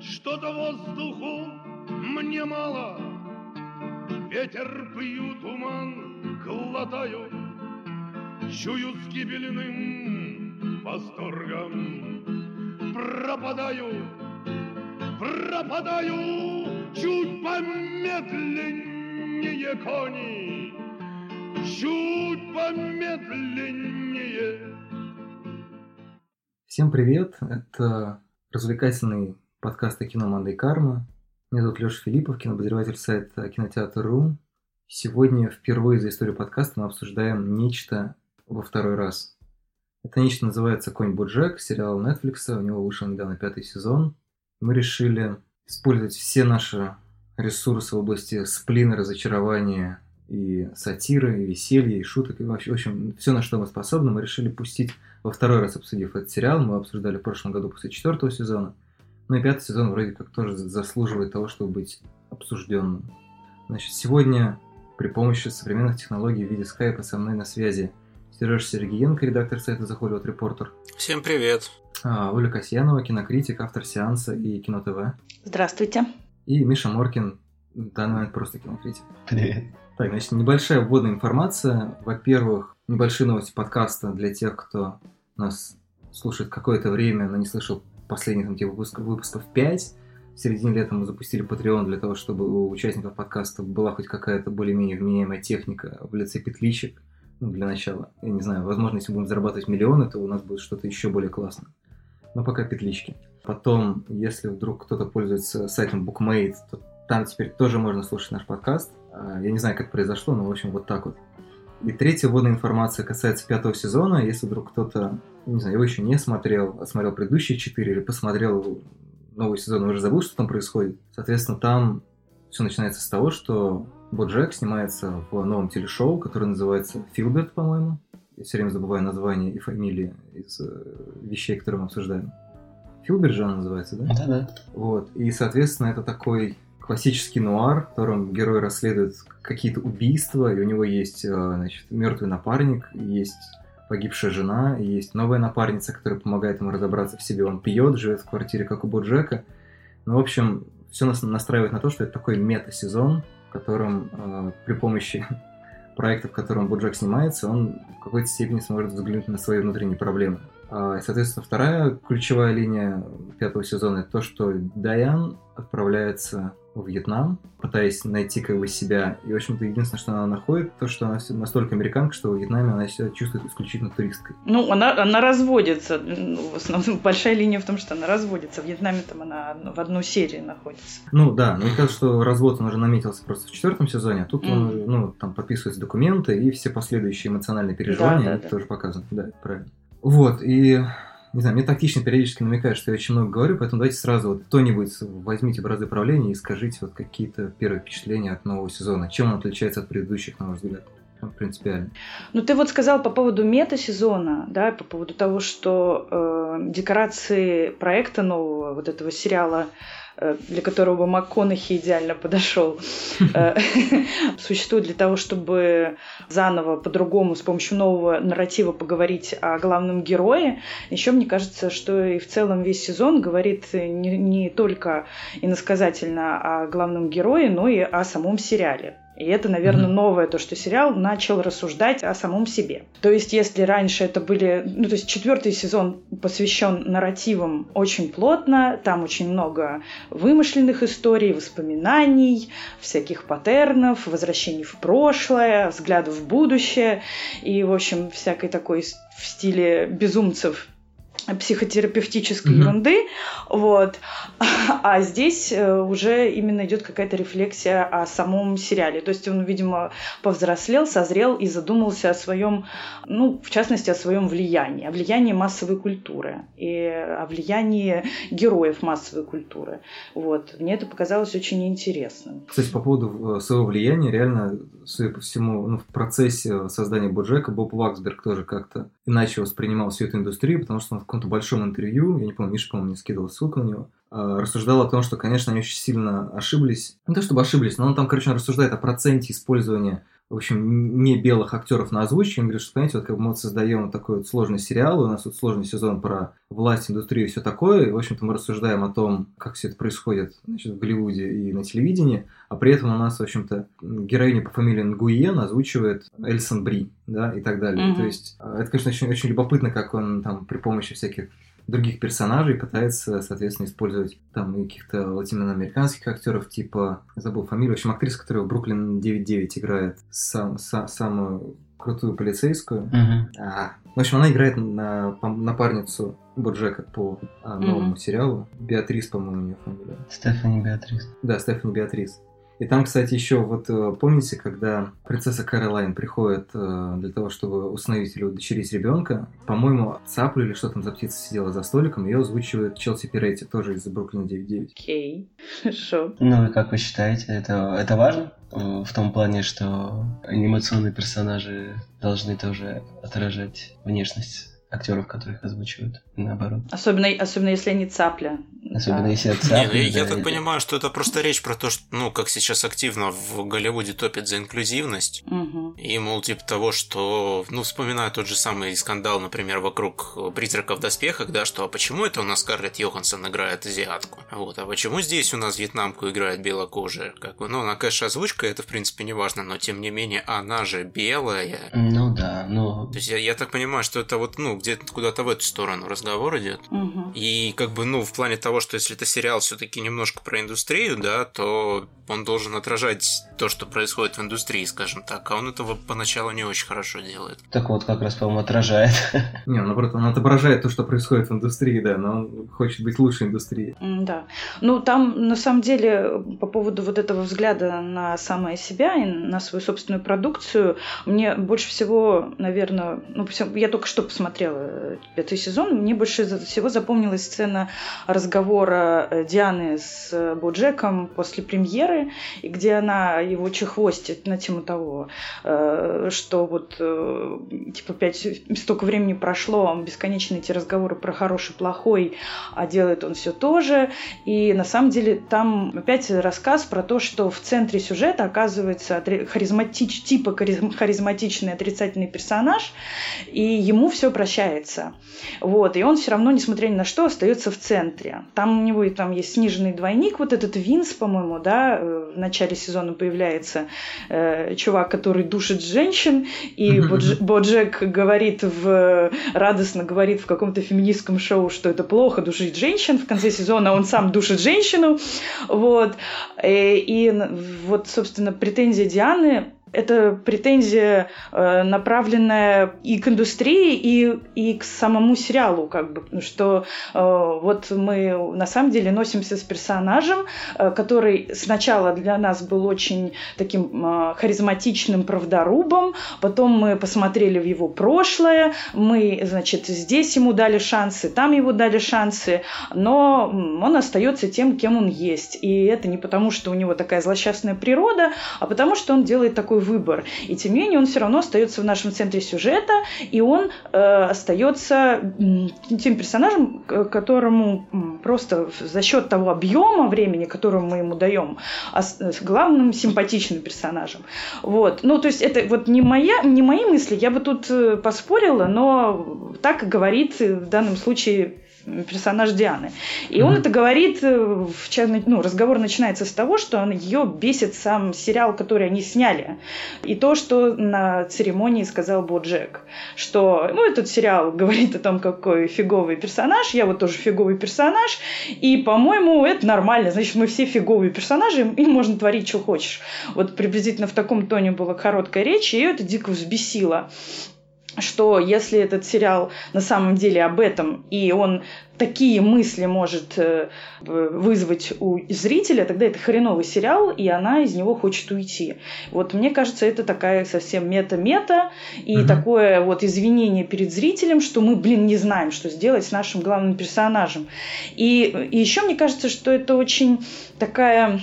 Что-то воздуху мне мало, Ветер пью, туман глотаю, Чую с гибельным восторгом. Пропадаю, пропадаю, Чуть помедленнее кони, Чуть помедленнее. Всем привет! Это развлекательный подкаст о кино «Мандай Карма». Меня зовут Леша Филиппов, кинообозреватель сайта Кинотеатр.ру. Сегодня впервые за историю подкаста мы обсуждаем нечто во второй раз. Это нечто называется «Конь Боджек», сериал Netflix, у него вышел недавно пятый сезон. Мы решили использовать все наши ресурсы в области сплина, разочарования и сатиры, и веселья, и шуток, и вообще, в общем, все, на что мы способны, мы решили пустить во второй раз, обсудив этот сериал. Мы обсуждали в прошлом году после четвертого сезона. Ну и пятый сезон вроде как тоже заслуживает того, чтобы быть обсужденным. Значит, сегодня при помощи современных технологий в виде скайпа со мной на связи Сереж Сергеенко, редактор сайта The Hollywood Reporter. Всем привет. А, Оля Касьянова, кинокритик, автор сеанса и кино ТВ. Здравствуйте. И Миша Моркин, в данный момент просто кинокритик. Привет. Так, значит, небольшая вводная информация. Во-первых, небольшие новости подкаста для тех, кто нас слушает какое-то время, но не слышал последних там, типа, выпусков, выпусков 5. В середине лета мы запустили Patreon для того, чтобы у участников подкаста была хоть какая-то более-менее вменяемая техника в лице петличек. Ну, для начала. Я не знаю, возможно, если будем зарабатывать миллионы, то у нас будет что-то еще более классное. Но пока петлички. Потом, если вдруг кто-то пользуется сайтом Bookmate, то там теперь тоже можно слушать наш подкаст. А, я не знаю, как произошло, но, в общем, вот так вот. И третья вводная информация касается пятого сезона. Если вдруг кто-то, не знаю, его еще не смотрел, а смотрел предыдущие четыре или посмотрел новый сезон и уже забыл, что там происходит. Соответственно, там все начинается с того, что Боджек снимается в новом телешоу, которое называется «Филберт», по-моему. Я все время забываю название и фамилии из э, вещей, которые мы обсуждаем. Филберт же она называется, да? Да-да. Вот. И, соответственно, это такой классический нуар, в котором герой расследует какие-то убийства, и у него есть, э, значит, мертвый напарник, есть погибшая жена, есть новая напарница, которая помогает ему разобраться в себе. Он пьет, живет в квартире, как у Боджека. Ну, в общем, все нас настраивает на то, что это такой мета-сезон, в котором э, при помощи проекта, в котором Боджек снимается, он в какой-то степени сможет взглянуть на свои внутренние проблемы. А, соответственно, вторая ключевая линия пятого сезона – это то, что Дайан отправляется в Вьетнам, пытаясь найти как бы себя. И, в общем-то, единственное, что она находит, то, что она настолько американка, что в Вьетнаме она себя чувствует исключительно туристкой. Ну, она, она разводится. В основном большая линия в том, что она разводится. В Вьетнаме там она в одну серию находится. Ну да, но мне кажется, что развод он уже наметился просто в четвертом сезоне, а тут mm. он, ну, там подписываются документы, и все последующие эмоциональные переживания да, да, да. тоже показаны. Да, правильно. Вот, и не знаю, мне тактично периодически намекают, что я очень много говорю, поэтому давайте сразу вот кто-нибудь возьмите бразды правления и скажите вот какие-то первые впечатления от нового сезона. Чем он отличается от предыдущих, на ваш взгляд? принципиально. Ну, ты вот сказал по поводу мета-сезона, да, по поводу того, что э, декорации проекта нового, вот этого сериала для которого МакКонахи идеально подошел, э, существует для того, чтобы заново, по-другому, с помощью нового нарратива поговорить о главном герое. Еще мне кажется, что и в целом весь сезон говорит не, не только иносказательно о главном герое, но и о самом сериале. И это, наверное, mm-hmm. новое, то, что сериал начал рассуждать о самом себе. То есть, если раньше это были... Ну, то есть, четвертый сезон посвящен нарративам очень плотно, там очень много вымышленных историй, воспоминаний, всяких паттернов, возвращений в прошлое, взглядов в будущее и, в общем, всякой такой в стиле безумцев психотерапевтической mm-hmm. ерунды, вот. А здесь э, уже именно идет какая-то рефлексия о самом сериале. То есть он, видимо, повзрослел, созрел и задумался о своем, ну, в частности, о своем влиянии, о влиянии массовой культуры и о влиянии героев массовой культуры. Вот. Мне это показалось очень интересным. Кстати, по поводу э, своего влияния, реально, судя по всему, ну, в процессе создания Боджека Боб Ваксберг тоже как-то иначе воспринимал всю эту индустрию, потому что он в каком-то большом интервью, я не помню, Миша, по-моему, не скидывал ссылку на него, рассуждал о том, что, конечно, они очень сильно ошиблись. Не то чтобы ошиблись, но он там, короче, рассуждает о проценте использования в общем, не белых актеров на озвучке. Он говорит, что, понимаете, вот как мы вот создаем такой вот сложный сериал, у нас вот сложный сезон про власть, индустрию и все такое, и, в общем-то, мы рассуждаем о том, как все это происходит значит, в Голливуде и на телевидении, а при этом у нас, в общем-то, героиня по фамилии Нгуен озвучивает Эльсон Бри, да, и так далее. Mm-hmm. То есть, а, это, конечно, очень, очень любопытно, как он там при помощи всяких других персонажей пытается, соответственно, использовать там каких-то латиноамериканских актеров, типа, забыл фамилию, в общем, актриса, которая в Бруклин 9.9 играет сам, сам, самую крутую полицейскую. Uh-huh. А, в общем, она играет на напарницу Боджека по а, новому mm-hmm. сериалу. Беатрис, по-моему, у нее фамилия. Стефани Беатрис. Да, Стефани Беатрис. И там, кстати, еще вот э, помните, когда принцесса Кэролайн приходит э, для того, чтобы установить или удочерить ребенка, по-моему, цаплю или что там за птица сидела за столиком, ее озвучивает Челси Пиретти, тоже из Бруклина 9.9. Окей, хорошо. Ну и как вы считаете, это, это важно? Э, в том плане, что анимационные персонажи должны тоже отражать внешность актеров, которых озвучивают, наоборот. Особенно, особенно если они цапля. Особенно да. если цапля. Не, ну, я, так понимаю, что это просто речь про то, что, ну, как сейчас активно в Голливуде топят за инклюзивность. Угу. И, мол, типа того, что, ну, вспоминаю тот же самый скандал, например, вокруг призраков в доспехах, да, что а почему это у нас Скарлетт Йоханссон играет азиатку? Вот, а почему здесь у нас вьетнамку играет белокожая? Как бы, ну, она, конечно, озвучка, это, в принципе, не важно, но, тем не менее, она же белая. Ну да, ну... То есть я, я так понимаю, что это вот, ну, где-то куда-то в эту сторону разговор идет. Угу. И как бы, ну, в плане того, что если это сериал все-таки немножко про индустрию, да, то он должен отражать то, что происходит в индустрии, скажем так. А он этого поначалу не очень хорошо делает. Так вот, как раз, по-моему, отражает. Не, наоборот, он отображает то, что происходит в индустрии, да, но он хочет быть лучше индустрии. Да. Ну, там, на самом деле, по поводу вот этого взгляда на самое себя и на свою собственную продукцию, мне больше всего, наверное, ну, я только что посмотрела пятый сезон, мне больше всего запомнилась сцена разговора э, Дианы с э, Боджеком после премьеры, где она его чехвостит на тему того, э, что вот типа пять столько времени прошло, бесконечные эти разговоры про хороший, плохой, а делает он все то же. И на самом деле там опять рассказ про то, что в центре сюжета оказывается харизматич, типа харизматичный отрицательный персонаж, и ему все прощается. Вот, и он все равно, несмотря ни на что, остается в центре. Там у него там есть сниженный двойник, вот этот Винс, по-моему, да, э, в начале сезона появляется э, чувак, который душит женщин, и Боджек говорит в радостно говорит в каком-то феминистском шоу, что это плохо душить женщин. В конце сезона он сам душит женщину. Вот. И, э, и вот, собственно, претензия Дианы это претензия, э, направленная и к индустрии, и, и к самому сериалу, как бы, что э, вот мы на самом деле носимся с персонажем, э, который сначала для нас был очень таким харизматичным правдорубом, потом мы посмотрели в его прошлое, мы, значит, здесь ему дали шансы, там ему дали шансы, но он остается тем, кем он есть. И это не потому, что у него такая злосчастная природа, а потому, что он делает такой выбор. И тем не менее он все равно остается в нашем центре сюжета, и он э, остается тем персонажем, которому просто за счет того объема времени, который мы ему даем, главным симпатичным персонажем. Вот. Ну, то есть это вот не, моя, не мои мысли, я бы тут э, поспорила, но так говорит в данном случае персонаж Дианы. И mm-hmm. он это говорит, э, в, ну, разговор начинается с того, что он, ее бесит сам сериал, который они сняли. И то, что на церемонии сказал Боджек, что ну, этот сериал говорит о том, какой фиговый персонаж, я вот тоже фиговый персонаж, и, по-моему, это нормально, значит, мы все фиговые персонажи, им можно творить, что хочешь. Вот приблизительно в таком тоне была короткая речь, и ее это дико взбесило что если этот сериал на самом деле об этом, и он такие мысли может э, вызвать у зрителя, тогда это хреновый сериал, и она из него хочет уйти. Вот мне кажется, это такая совсем мета-мета, и угу. такое вот извинение перед зрителем, что мы, блин, не знаем, что сделать с нашим главным персонажем. И, и еще мне кажется, что это очень такая Э,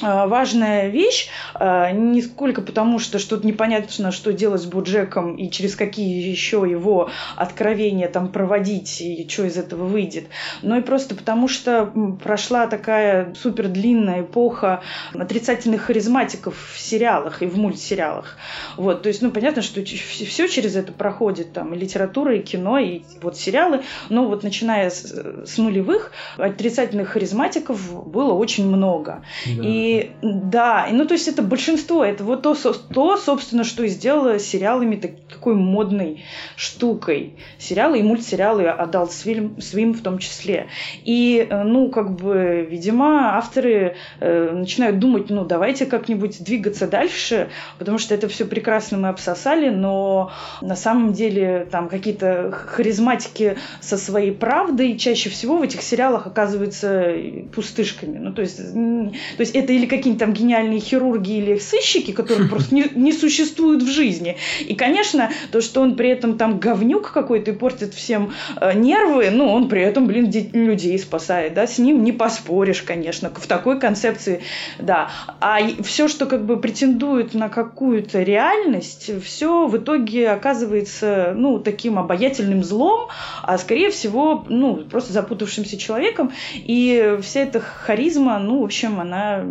важная вещь, э, не сколько потому, что что-то непонятно, что делать с Буджеком и через какие еще его откровения там проводить и что из этого выйдет, но и просто потому, что прошла такая супер длинная эпоха отрицательных харизматиков в сериалах и в мультсериалах. Вот, то есть, ну, понятно, что все через это проходит, там, и литература, и кино, и вот сериалы, но вот начиная с, с нулевых отрицательных харизматиков было очень много. Да. И и да, ну то есть это большинство, это вот то, то, собственно, что и сделало сериалами такой модной штукой. Сериалы и мультсериалы Adult Swim, Swim в том числе. И, э, ну, как бы, видимо, авторы э, начинают думать, ну, давайте как-нибудь двигаться дальше, потому что это все прекрасно мы обсосали, но на самом деле там какие-то харизматики со своей правдой чаще всего в этих сериалах оказываются пустышками. Ну, то есть, то есть это или какие-нибудь там гениальные хирурги или сыщики, которых просто не, не существуют в жизни. И, конечно, то, что он при этом там говнюк какой-то и портит всем э, нервы, ну, он при этом, блин, людей спасает, да, с ним не поспоришь, конечно, в такой концепции, да. А все, что как бы претендует на какую-то реальность, все в итоге оказывается, ну, таким обаятельным злом, а скорее всего, ну, просто запутавшимся человеком, и вся эта харизма, ну, в общем, она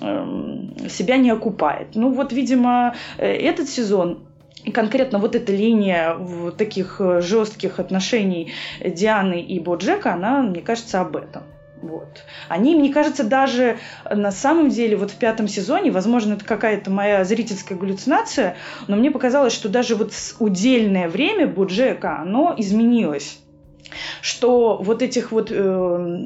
себя не окупает. Ну вот, видимо, э, этот сезон и конкретно вот эта линия таких э, жестких отношений Дианы и Боджека, она, мне кажется, об этом. Вот. Они, мне кажется, даже на самом деле вот в пятом сезоне, возможно, это какая-то моя зрительская галлюцинация, но мне показалось, что даже вот удельное время Боджека, оно изменилось что вот этих вот э,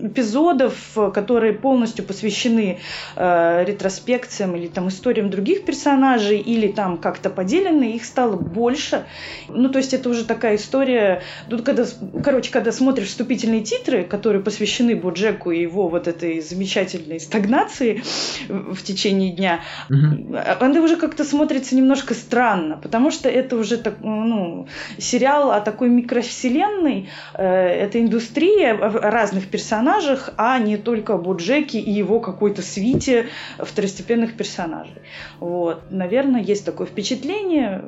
эпизодов, которые полностью посвящены э, ретроспекциям или там историям других персонажей, или там как-то поделены, их стало больше. Ну, то есть это уже такая история, тут когда, короче, когда смотришь вступительные титры, которые посвящены Боджеку и его вот этой замечательной стагнации в течение дня, mm-hmm. она уже как-то смотрится немножко странно, потому что это уже так, ну, сериал о такой микровселенной, это индустрия в разных персонажах, а не только Буджеки и его какой-то свите второстепенных персонажей. Вот. Наверное, есть такое впечатление.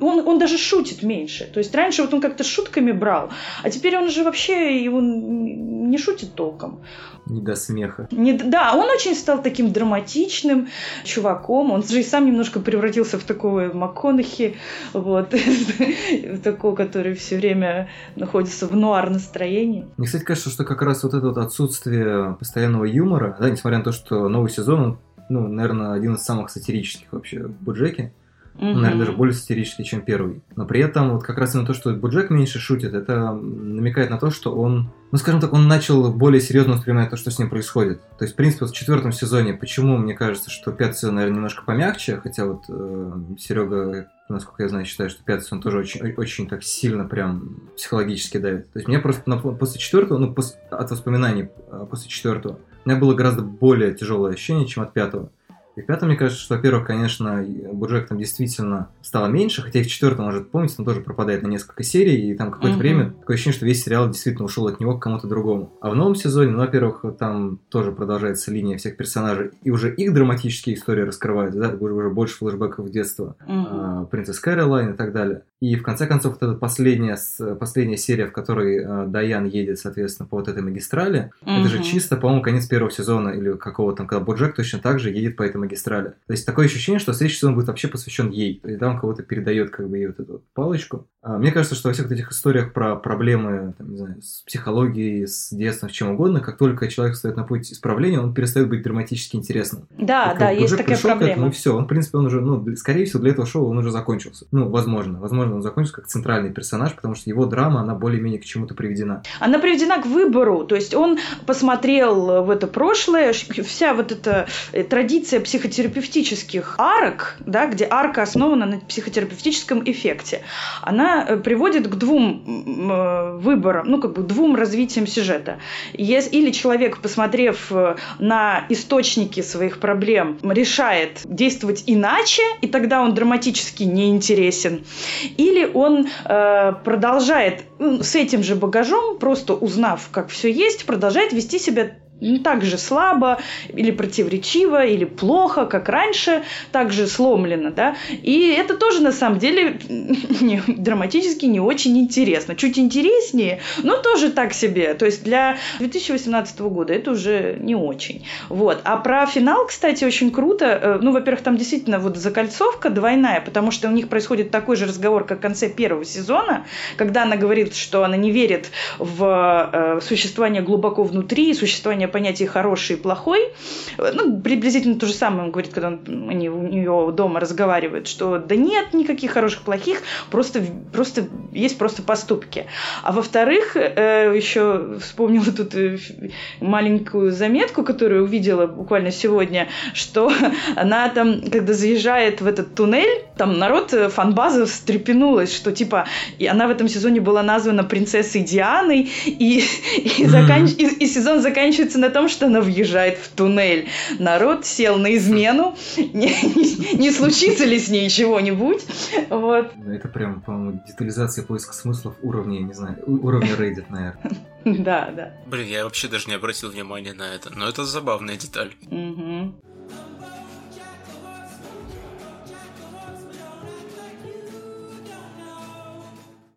Он, он даже шутит меньше. То есть раньше вот он как-то шутками брал, а теперь он уже вообще его не шутит толком. Не до смеха. Не, да, он очень стал таким драматичным чуваком. Он же и сам немножко превратился в такого МакКонахи, вот, такого, который все время находится в нуар настроении. Мне, кстати, кажется, что как раз вот это вот отсутствие постоянного юмора, да, несмотря на то, что новый сезон, он, ну, наверное, один из самых сатирических вообще в Буджеке, Угу. Наверное, даже более сатирический, чем первый. Но при этом, вот как раз на то, что Буджек меньше шутит, это намекает на то, что он, ну, скажем так, он начал более серьезно воспринимать то, что с ним происходит. То есть, в принципе, вот в четвертом сезоне, почему мне кажется, что пятый сезон, наверное, немножко помягче, хотя вот э, Серега насколько я знаю, считаю, что пятый сезон тоже очень, очень так сильно прям психологически давит. То есть мне просто на, после четвертого, ну, после, от воспоминаний э, после четвертого, у меня было гораздо более тяжелое ощущение, чем от пятого. И в пятом, мне кажется, что, во-первых, конечно, Буджек там действительно стало меньше, хотя и в четвертом, может, помните, он тоже пропадает на несколько серий, и там какое-то mm-hmm. время такое ощущение, что весь сериал действительно ушел от него к кому-то другому. А в новом сезоне, ну, во-первых, там тоже продолжается линия всех персонажей, и уже их драматические истории раскрывают, да, уже, уже больше флешбеков в детство, mm-hmm. принцесс Кэролайн и так далее. И в конце концов, вот эта последняя, последняя серия, в которой э, Даян едет, соответственно, по вот этой магистрали, mm-hmm. это же чисто, по-моему, конец первого сезона или какого там, когда Боджек точно так же едет по этой магистрали. То есть такое ощущение, что следующий сезон будет вообще посвящен ей. То есть да, он кого-то передает как бы ей вот эту вот палочку. А, мне кажется, что во всех этих историях про проблемы, там, не знаю, с психологией, с детством, с чем угодно, как только человек стоит на путь исправления, он перестает быть драматически интересным. Да, да, есть такая проблема. Этому, и все, он, в принципе, он уже, ну, скорее всего, для этого шоу он уже закончился. Ну, возможно, возможно, он закончится как центральный персонаж, потому что его драма, она более-менее к чему-то приведена. Она приведена к выбору, то есть он посмотрел в это прошлое, вся вот эта э, традиция психотерапевтических арок, да, где арка основана на психотерапевтическом эффекте, она Э, приводит к двум э, выборам, ну, как бы двум развитиям сюжета. Или человек, посмотрев на источники своих проблем, решает действовать иначе, и тогда он драматически неинтересен. Или он э, продолжает с этим же багажом, просто узнав, как все есть, продолжает вести себя ну, так же слабо, или противоречиво, или плохо, как раньше, так же сломлено, да. И это тоже, на самом деле, не, драматически не очень интересно. Чуть интереснее, но тоже так себе. То есть для 2018 года это уже не очень. Вот. А про финал, кстати, очень круто. Э, ну, во-первых, там действительно вот закольцовка двойная, потому что у них происходит такой же разговор, как в конце первого сезона, когда она говорит, что она не верит в э, существование глубоко внутри, существование понятия хороший и плохой. Ну, приблизительно то же самое он говорит, когда он, они у нее дома разговаривают, что да нет никаких хороших, плохих, просто, просто есть просто поступки. А во-вторых, э, еще вспомнила тут э, маленькую заметку, которую увидела буквально сегодня, что она там, когда заезжает в этот туннель, там народ э, фанбаза встрепенулась, что типа и она в этом сезоне была названа принцессой Дианой, и, и, заканч... и, и сезон заканчивается на том, что она въезжает в туннель. Народ сел на измену, не, не, не случится ли с ней чего-нибудь. Вот. Ну, это прям, по-моему, детализация поиска смыслов уровня, не знаю, уровня Reddit, наверное. Да, да. Блин, я вообще даже не обратил внимания на это, но это забавная деталь. Угу.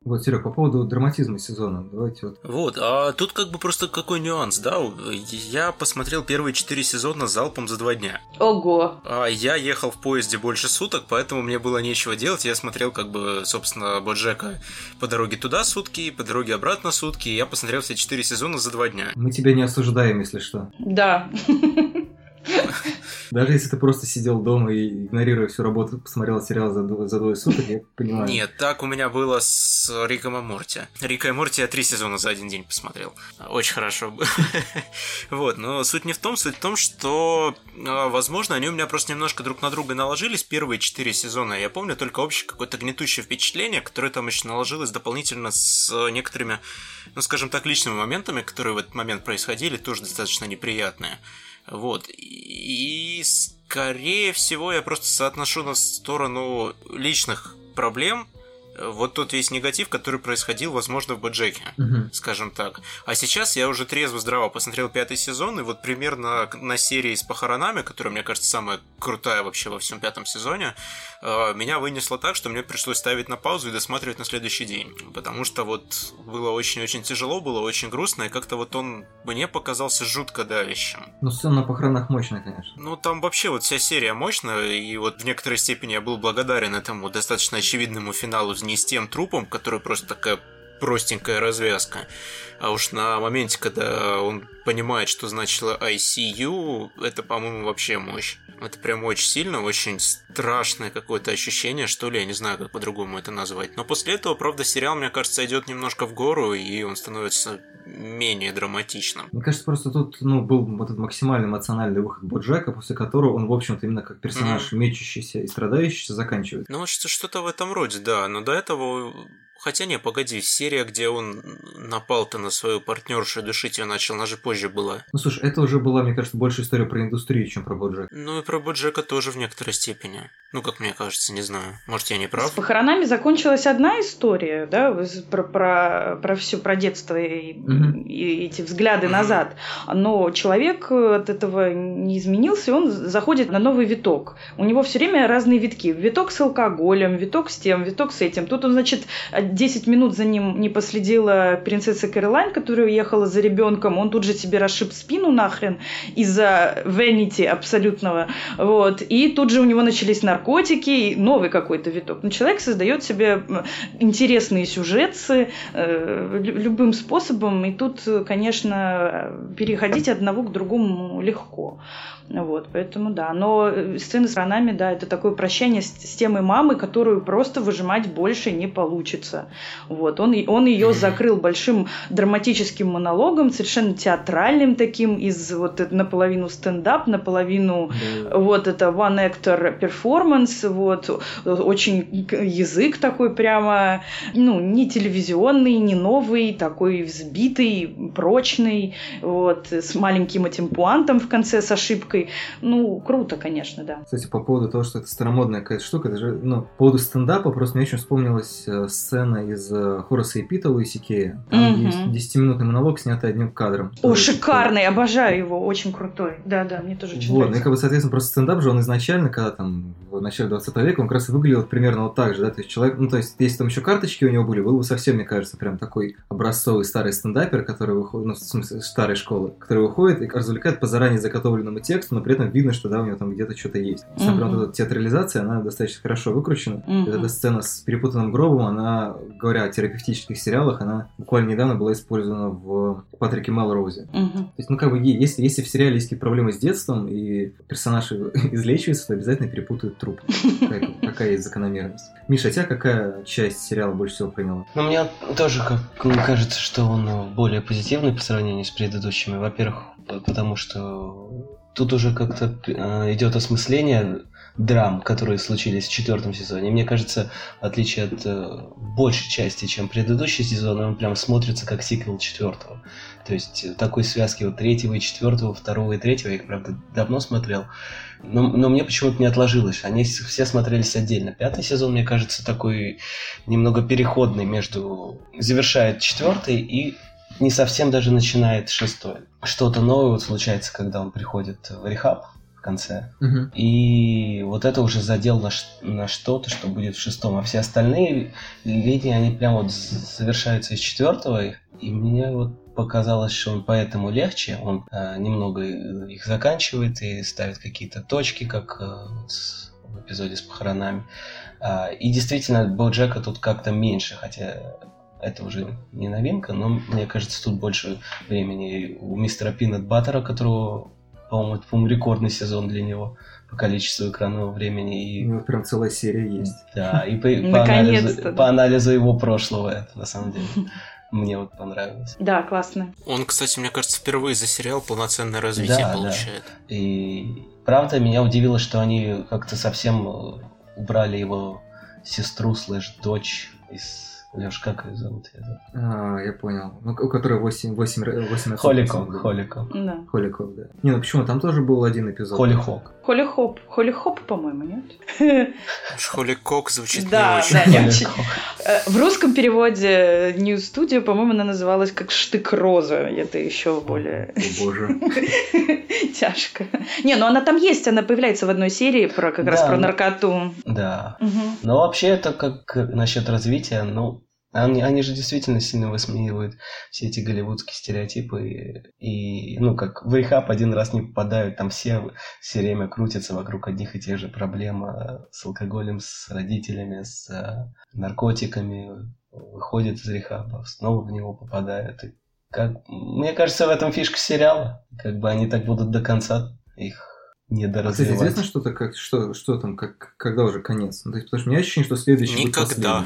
Вот, Серег, по поводу драматизма сезона, давайте вот. Вот, а тут как бы просто какой нюанс, да? Я посмотрел первые четыре сезона залпом за два дня. Ого. А я ехал в поезде больше суток, поэтому мне было нечего делать. Я смотрел, как бы, собственно, Боджека по дороге туда сутки, по дороге обратно сутки. И я посмотрел все четыре сезона за два дня. Мы тебя не осуждаем, если что. Да. Даже если ты просто сидел дома и, игнорируя всю работу, посмотрел сериал за, за двое суток, я понимаю. Нет, так у меня было с Риком и Морти. Рика и Морти я три сезона за один день посмотрел. Очень хорошо. Вот, но суть не в том, суть в том, что, а, возможно, они у меня просто немножко друг на друга наложились первые четыре сезона. Я помню только общее какое-то гнетущее впечатление, которое там еще наложилось дополнительно с некоторыми, ну, скажем так, личными моментами, которые в этот момент происходили, тоже достаточно неприятные. Вот. И, скорее всего, я просто соотношу на сторону личных проблем, вот тот весь негатив, который происходил, возможно, в Боджеке, Мгм. скажем так. А сейчас я уже трезво-здраво посмотрел пятый сезон, и вот примерно на серии с похоронами, которая, мне кажется, самая крутая вообще во всем пятом сезоне, э, меня вынесло так, что мне пришлось ставить на паузу и досматривать на следующий день. Потому что вот было очень-очень тяжело, было очень грустно, и как-то вот он мне показался жутко давящим. Ну, сцена на похоронах мощная, конечно. Ну, там вообще вот вся серия мощная, и вот в некоторой степени я был благодарен этому достаточно очевидному финалу не с тем трупом, который просто такая простенькая развязка. А уж на моменте, когда он понимает, что значило ICU, это, по-моему, вообще мощь. Это прям очень сильно, очень страшное какое-то ощущение, что ли, я не знаю, как по-другому это назвать. Но после этого, правда, сериал, мне кажется, идет немножко в гору, и он становится менее драматичным. Мне кажется, просто тут ну, был вот этот максимальный эмоциональный выход Боджека, после которого он, в общем-то, именно как персонаж, мечущийся и страдающийся, заканчивает. Ну, что- что-то в этом роде, да. Но до этого... Хотя не, погоди, серия, где он напал-то на свою партнершу и душить ее начал, она же позже была. Ну, слушай, это уже была, мне кажется, больше история про индустрию, чем про Боджека. Ну и про Боджека тоже в некоторой степени. Ну, как мне кажется, не знаю. Может, я не С прав? похоронами закончилась одна история, да, с- про, про, про все, про детство и, Мгм. и эти взгляды Мгм. назад. Но человек от этого не изменился, и он заходит на новый виток. У него все время разные витки. Виток с алкоголем, виток с тем, виток с этим. Тут он, значит, 10 минут за ним не последила принцесса Кэролайн, которая уехала за ребенком. Он тут же себе расшиб спину нахрен из-за венити абсолютного. Вот. И тут же у него начались наркотики, и новый какой-то виток. Но человек создает себе интересные сюжетцы э, лю- любым способом, и тут, конечно, переходить одного к другому легко. Вот, поэтому да. Но э, сцены с ранами, да, это такое прощание с, с темой мамы, которую просто выжимать больше не получится. Вот, он, он ее закрыл большим драматическим монологом, совершенно театральным таким, из вот э, наполовину стендап, наполовину Да. вот это one actor performance, вот очень язык такой прямо, ну, не телевизионный, не новый, такой взбитый, прочный, вот, с маленьким этим пуантом в конце с ошибкой. Ну, круто, конечно, да. Кстати, по поводу того, что это старомодная какая-то штука, это же, ну, по поводу стендапа просто мне очень вспомнилась э, сцена сделана из э, Хораса и Пита Луисикея. Там Мгм. есть 10-минутный монолог, снятый одним кадром. О, есть, шикарный, обожаю его, очень крутой. Да-да, мне тоже очень Вот, ну и нравится. как бы, соответственно, просто стендап же он изначально, когда там в начале 20 века, он как раз и выглядел примерно вот так же, да, то есть человек, ну то есть если там еще карточки у него были, был бы совсем, мне кажется, прям такой образцовый старый стендапер, который выходит, ну в смысле старой школы, который выходит и развлекает по заранее заготовленному тексту, но при этом видно, что да, у него там где-то что-то есть. Например, вот эта театрализация, она достаточно хорошо выкручена. Мгм. Вот эта сцена с перепутанным гробом, она, говоря о терапевтических сериалах, она буквально недавно была использована в Патрике Мелроузе. Мгм. То есть, ну, как бы, если, если в сериале есть какие-то проблемы с детством, и персонаж излечивается, то обязательно перепутают труп. Такая, такая есть закономерность. Миша, а тебя какая часть сериала больше всего приняла? Ну, мне тоже как кажется, что он более позитивный по сравнению с предыдущими. Во-первых, потому что тут уже как-то э, идет осмысление драм, которые случились в четвертом сезоне. Мне кажется, в отличие от э, большей части, чем предыдущий сезон, он прям смотрится как сиквел четвертого. То есть э, такой связки вот третьего и четвертого, второго и третьего, я их, правда, давно смотрел. Но, но мне почему-то не отложилось. Они все смотрелись отдельно. Пятый сезон, мне кажется, такой немного переходный между... Завершает четвертый и не совсем даже начинает шестой. Что-то новое вот случается, когда он приходит в рехаб конце. И вот это уже задел на, на что-то, что будет в шестом. А все остальные линии, они прям вот завершаются из четвертого. И мне вот показалось, что он поэтому легче. Он э, немного их заканчивает и ставит какие-то точки, как э, с- в эпизоде с похоронами. А, и действительно, Боджека тут как-то меньше, хотя это уже не новинка, но мне кажется, тут больше времени у мистера Пинат Баттера, которого, по-моему, это, по-моему, рекордный сезон для него по количеству экранного времени. У И, него прям целая серия есть. да, и по, по анализу, Наконец-то. по анализу его прошлого это, на самом деле. Мне вот понравилось. Да, классно. Он, кстати, мне кажется, впервые за сериал полноценное развитие Да, да. получает. И правда, меня удивило, что они как-то совсем э, убрали его сестру слэш дочь из... Леш, как ее зовут? Я забыл. А, я понял. Ну, у которой 8, 8, 8 Холикок, Холикок. Да. Холикок, да. Не, ну почему? Там тоже был один эпизод. Холли Хок. Холли Хоп. Холли Хоп, по-моему, нет? Холли Кок звучит Да, не очень. да, не очень. Э, В русском переводе New Studio, по-моему, она называлась как Штык Роза. Это еще более О боже. тяжко. Не, ну она там есть, она появляется в одной серии про как раз про наркоту. Да. Но вообще это как насчет развития, ну, они, они же действительно сильно высмеивают все эти голливудские стереотипы. И, ну, как в рехаб один раз не попадают, там все все время крутятся вокруг одних и тех же проблем э, с алкоголем, с родителями, с э, наркотиками, выходят из рехаба, снова в него попадают. И как, мне кажется, в этом фишка сериала. Как бы они так будут до конца их А, кстати, недоразвивать. известно что-то, как, что, что там, как, когда уже конец? Ну, то есть, потому что у меня ощущение, что следующий будет Никогда.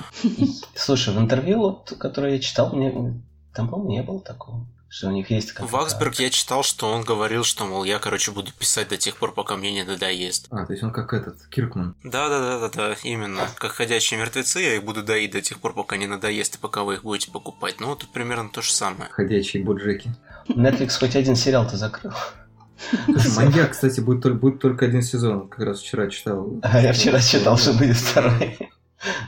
Слушай, в интервью, вот, которое я читал, мне там, по-моему, не было такого, что у них есть какая-то... Ваксберг я читал, что он говорил, что, мол, я, короче, буду писать до тех пор, пока мне не надоест. А, то есть он как этот, Киркман. Да-да-да-да-да, именно. Как ходячие мертвецы, я их буду доить до тех пор, пока не надоест, и пока вы их будете покупать. Ну, тут примерно то же самое. Ходячие боджеки. Netflix хоть один сериал-то закрыл. Слушай, Маньяк, кстати, будет, только- будет только один сезон. Как раз вчера читал. А я вчера читал, что будет второй.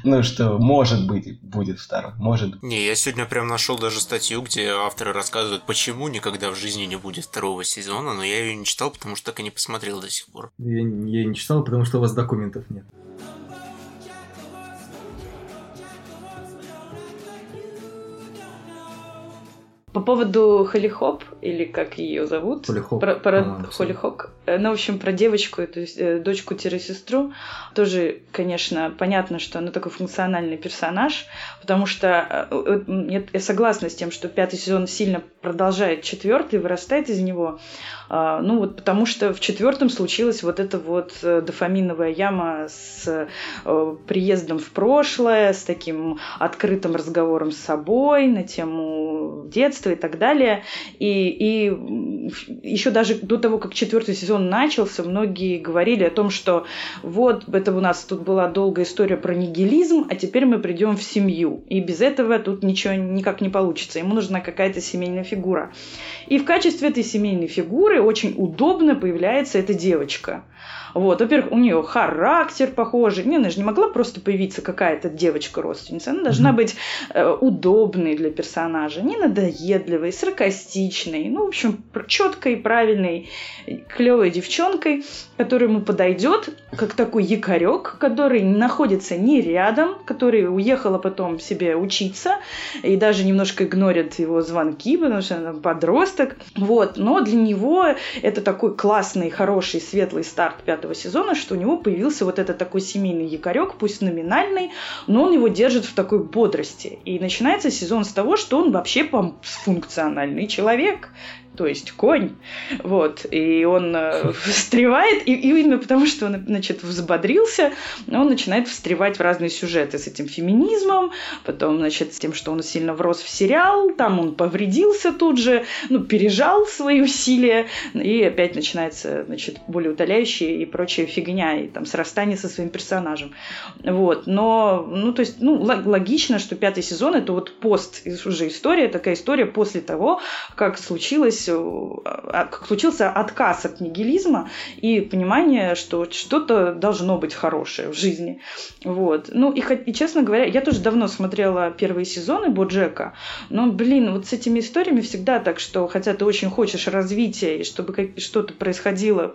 Ну что, может быть, будет второй. Может быть. Не, я сегодня прям нашел даже статью, где авторы рассказывают, почему никогда в жизни не будет второго сезона, но я ее не читал, потому что так и не посмотрел до сих пор. Я, я не читал, потому что у вас документов нет. По поводу Холли Хоп, или как ее зовут? Холли Хоп, Про, про по-моему, Холли Хок. Э, Ну, в общем, про девочку, то есть э, дочку-сестру. Тоже, конечно, понятно, что она такой функциональный персонаж, потому что э, я согласна с тем, что пятый сезон сильно продолжает четвертый, вырастает из него. А, Ну, вот потому что в четвертом случилась вот эта вот э, дофаминовая яма с э, приездом в прошлое, с таким открытым разговором с собой на тему детства и так далее. И, и еще даже до того, как четвертый сезон начался, многие говорили о том, что вот это у нас тут была долгая история про нигилизм, а теперь мы придем в семью. И без этого тут ничего никак не получится. Ему нужна какая-то семейная фигура. И в качестве этой семейной фигуры очень удобно появляется эта девочка. Вот, во-первых, у нее характер похожий. Не, она же не могла просто появиться какая-то девочка-родственница. Она должна быть э, удобной для персонажа, не надоедливой, саркастичной. Ну, в общем, четкой, правильной, клевой девчонкой, которая ему подойдет, как такой якорек, который находится не рядом, который уехала потом себе учиться и даже немножко игнорит его звонки, потому что она подросток. Вот. Но для него это такой классный, хороший, светлый старт пятого пятого сезона, что у него появился вот этот такой семейный якорек, пусть номинальный, но он его держит в такой бодрости. И начинается сезон с того, что он вообще функциональный человек, то есть конь, вот, и он э, встревает, и, и именно потому, что он, значит, взбодрился, он начинает встревать в разные сюжеты с этим феминизмом, потом, значит, с тем, что он сильно врос в сериал, там он повредился тут же, ну, пережал свои усилия, и опять начинается, значит, более утоляющая и прочая фигня, и там срастание со своим персонажем, вот, но, ну, то есть, ну, логично, что пятый сезон это вот пост, уже история, такая история после того, как случилось случилось, а, как случился отказ от нигилизма и понимание, что что-то должно быть хорошее в жизни. Вот. Ну и, и честно говоря, я тоже давно смотрела первые сезоны Боджека, но, блин, вот с этими историями всегда так, что хотя ты очень хочешь развития и чтобы что-то происходило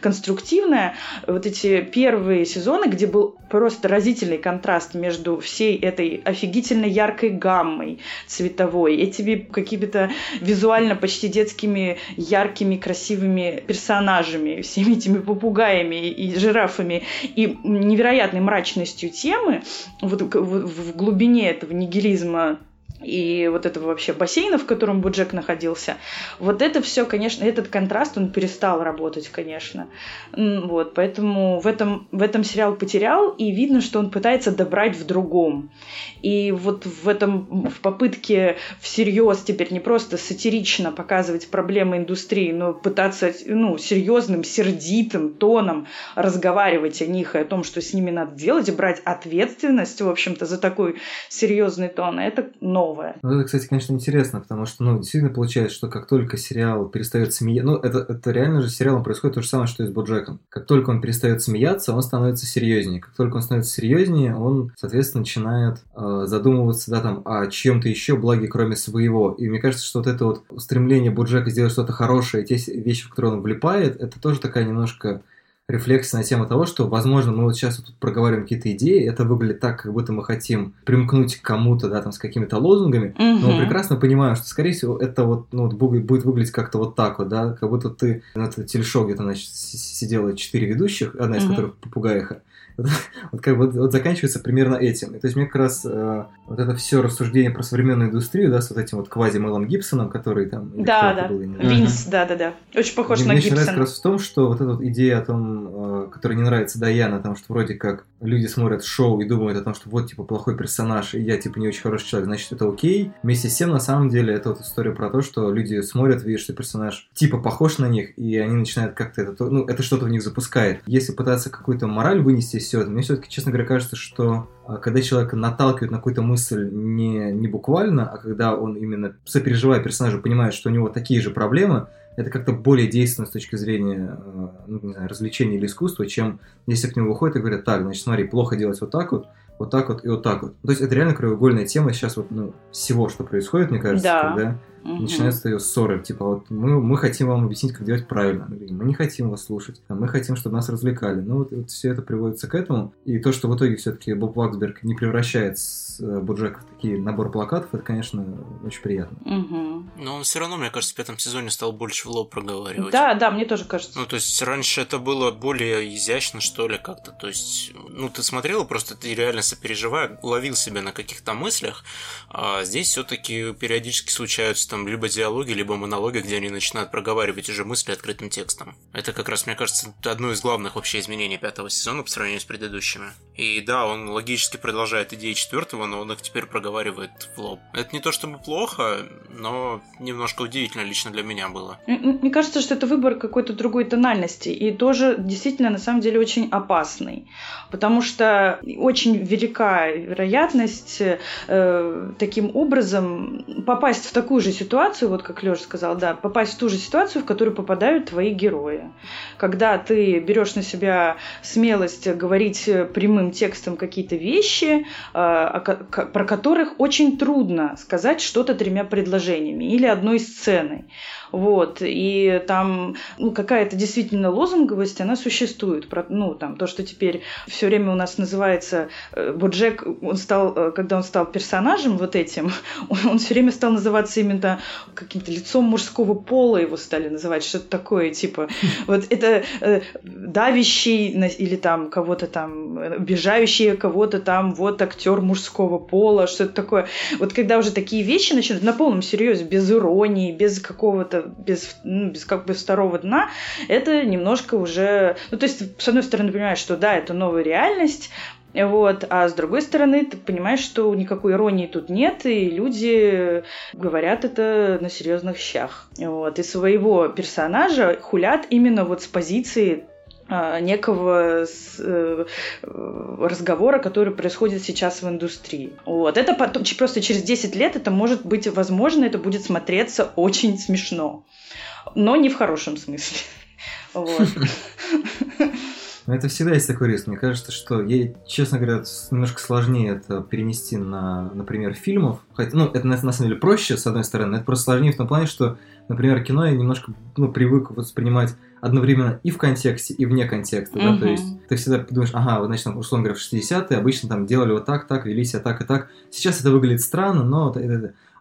конструктивное, вот эти первые сезоны, где был просто разительный контраст между всей этой офигительно яркой гаммой цветовой, этими какими-то визуально почти детскими яркими, красивыми персонажами, всеми этими попугаями и жирафами, и невероятной мрачностью темы вот в глубине этого нигилизма и вот этого вообще бассейна, в котором Буджек находился, вот это все, конечно, этот контраст, он перестал работать, конечно. Вот, поэтому в этом, в этом сериал потерял, и видно, что он пытается добрать в другом. И вот в этом, в попытке всерьез теперь не просто сатирично показывать проблемы индустрии, но пытаться, ну, серьезным, сердитым тоном разговаривать о них и о том, что с ними надо делать, и брать ответственность, в общем-то, за такой серьезный тон, это новое новое. Ну, это, кстати, конечно, интересно, потому что, ну, действительно получается, что как только сериал перестает смеяться... Ну, это, это реально же с сериалом происходит то же самое, что и с Боджеком. Как только он перестает смеяться, он становится серьезнее. Как только он становится серьезнее, он, соответственно, начинает э, задумываться, да, там, о чем-то еще, благе, кроме своего. И мне кажется, что вот это вот стремление Боджека сделать что-то хорошее, те вещи, в которые он влипает, это тоже такая немножко рефлексия на тему того, что, возможно, мы вот сейчас вот тут проговариваем какие-то идеи, это выглядит так, как будто мы хотим примкнуть к кому-то, да, там, с какими-то лозунгами, угу. но мы прекрасно понимаем, что, скорее всего, это вот, ну, вот будет выглядеть как-то вот так вот, да, как будто ты на телешоу где-то, значит, сидело четыре ведущих, одна из угу. которых попугаиха, вот как бы вот заканчивается примерно этим. И, то есть мне как раз э, вот это все рассуждение про современную индустрию, да, с вот этим вот квази Мэлом Гибсоном, который там... Да, да, был, Винс, да, да, да. Очень похож мне, на Гибсона. Мне нравится как раз в том, что вот эта вот идея о том, э, которая не нравится Даяна, о том, что вроде как люди смотрят шоу и думают о том, что вот, типа, плохой персонаж, и я, типа, не очень хороший человек, значит, это окей. Вместе с тем, на самом деле, это вот история про то, что люди смотрят, видят, что персонаж, типа, похож на них, и они начинают как-то это, ну, это что-то в них запускает. Если пытаться какую-то мораль вынести этого, мне все-таки, честно говоря, кажется, что а, когда человека наталкивают на какую-то мысль не, не буквально, а когда он именно сопереживая персонажу, понимает, что у него такие же проблемы, это как-то более действенно с точки зрения э, ну, не знаю, развлечения или искусства, чем если к нему выходят и говорят, так, значит, смотри, плохо делать вот так вот, вот так вот и вот так вот. То есть это реально краеугольная тема сейчас вот ну, всего, что происходит, мне кажется, да. когда угу. начинаются ее ссоры. Типа, вот мы, мы хотим вам объяснить, как делать правильно. Мы не хотим вас слушать. А мы хотим, чтобы нас развлекали. Ну, вот, вот все это приводится к этому. И то, что в итоге все-таки Боб Ваксберг не превращает э, Боджека в такие набор плакатов, это, конечно, очень приятно. Угу. Но он все равно, мне кажется, в пятом сезоне стал больше в лоб проговаривать. Да, да, мне тоже кажется. Ну, то есть раньше это было более изящно, что ли, как-то. То есть, ну, ты смотрел, просто ты реально сопереживая, уловил себя на каких-то мыслях, а здесь все-таки периодически случаются там либо диалоги, либо монологи, где они начинают проговаривать уже мысли открытым текстом. Это как раз, мне кажется, одно из главных вообще изменений пятого сезона по сравнению с предыдущими. И да, он логически продолжает идеи четвертого, но он их теперь проговаривает в лоб. Это не то чтобы плохо, но немножко удивительно лично для меня было. Мне кажется, что это выбор какой-то другой тональности, и тоже действительно на самом деле очень опасный, потому что очень велика вероятность э, таким образом попасть в такую же ситуацию, ситуацию, вот как Леша сказал, да, попасть в ту же ситуацию, в которую попадают твои герои. Когда ты берешь на себя смелость говорить прямым текстом какие-то вещи, э, про которых очень трудно сказать что-то тремя предложениями или одной сценой. Вот. И там ну, какая-то действительно лозунговость, она существует. Ну, там, то, что теперь все время у нас называется э, Боджек, он стал, э, когда он стал персонажем вот этим, он, он все время стал называться именно каким-то лицом мужского пола его стали называть, что-то такое, типа, вот это э, давящий или там кого-то там, обижающий кого-то там, вот актер мужского пола, что-то такое. Вот когда уже такие вещи начинают на полном серьезе, без иронии, без какого-то без, ну, без как бы второго дна, это немножко уже... Ну, то есть, с одной стороны, понимаешь, что да, это новая реальность, вот. А с другой стороны, ты понимаешь, что никакой иронии тут нет, и люди говорят это на серьезных щах. Вот. И своего персонажа хулят именно вот с позиции а, некого э, разговора, который происходит сейчас в индустрии. Вот. Это потом, просто через 10 лет это может быть возможно, это будет смотреться очень смешно. Но не в хорошем смысле. Вот. Но это всегда есть такой риск. Мне кажется, что ей, честно говоря, немножко сложнее это перенести на, например, фильмов. Хотя, ну, это на, на самом деле проще, с одной стороны, но это просто сложнее в том плане, что, например, кино я немножко ну, привык воспринимать одновременно и в контексте, и вне контекста, да, то есть ты всегда думаешь, ага, вот, значит, условно говоря, в 60-е обычно там делали вот так, так, вели себя так и так. Сейчас это выглядит странно, но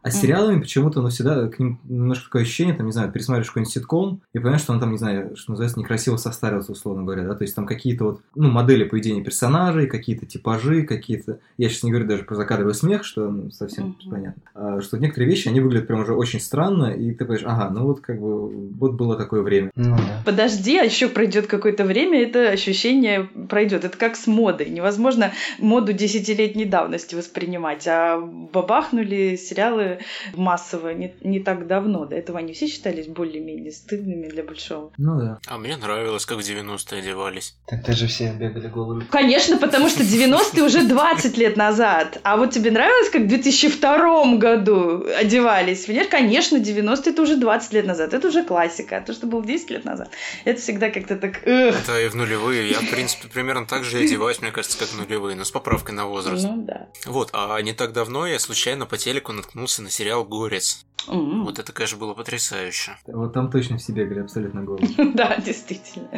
а с сериалами почему-то, ну, всегда к ним немножко такое ощущение, там, не знаю, пересматриваешь какой-нибудь ситком и понимаешь, что он там, не знаю, что называется, некрасиво состарился, условно говоря, да, то есть там какие-то вот, ну, модели поведения персонажей, какие-то типажи, какие-то, я сейчас не говорю даже про закадровый смех, что ну, совсем mm-hmm. понятно, а, что некоторые вещи, они выглядят прям уже очень странно, и ты понимаешь, ага, ну вот как бы, вот было такое время. Ну, да. Подожди, а еще пройдет какое-то время, это ощущение пройдет. Это как с модой. Невозможно моду десятилетней давности воспринимать, а бабахнули сериалы массово не, не так давно. До этого они все считались более-менее стыдными для большого. Ну да. А мне нравилось, как в 90-е одевались. Так ты же все бегали голыми. Конечно, потому что 90-е уже 20 лет назад. А вот тебе нравилось, как в 2002 году одевались? Понимаешь, конечно, 90-е это уже 20 лет назад. Это уже классика. А то, что было 10 лет назад, это всегда как-то так... Эх. Это и в нулевые. Я, в принципе, примерно так же одеваюсь, мне кажется, как в нулевые, но с поправкой на возраст. Ну да. Вот, а не так давно я случайно по телеку наткнулся на сериал «Горец». Mm-hmm. Вот это, конечно, было потрясающе. Вот там точно все бегали абсолютно голые. Да, действительно.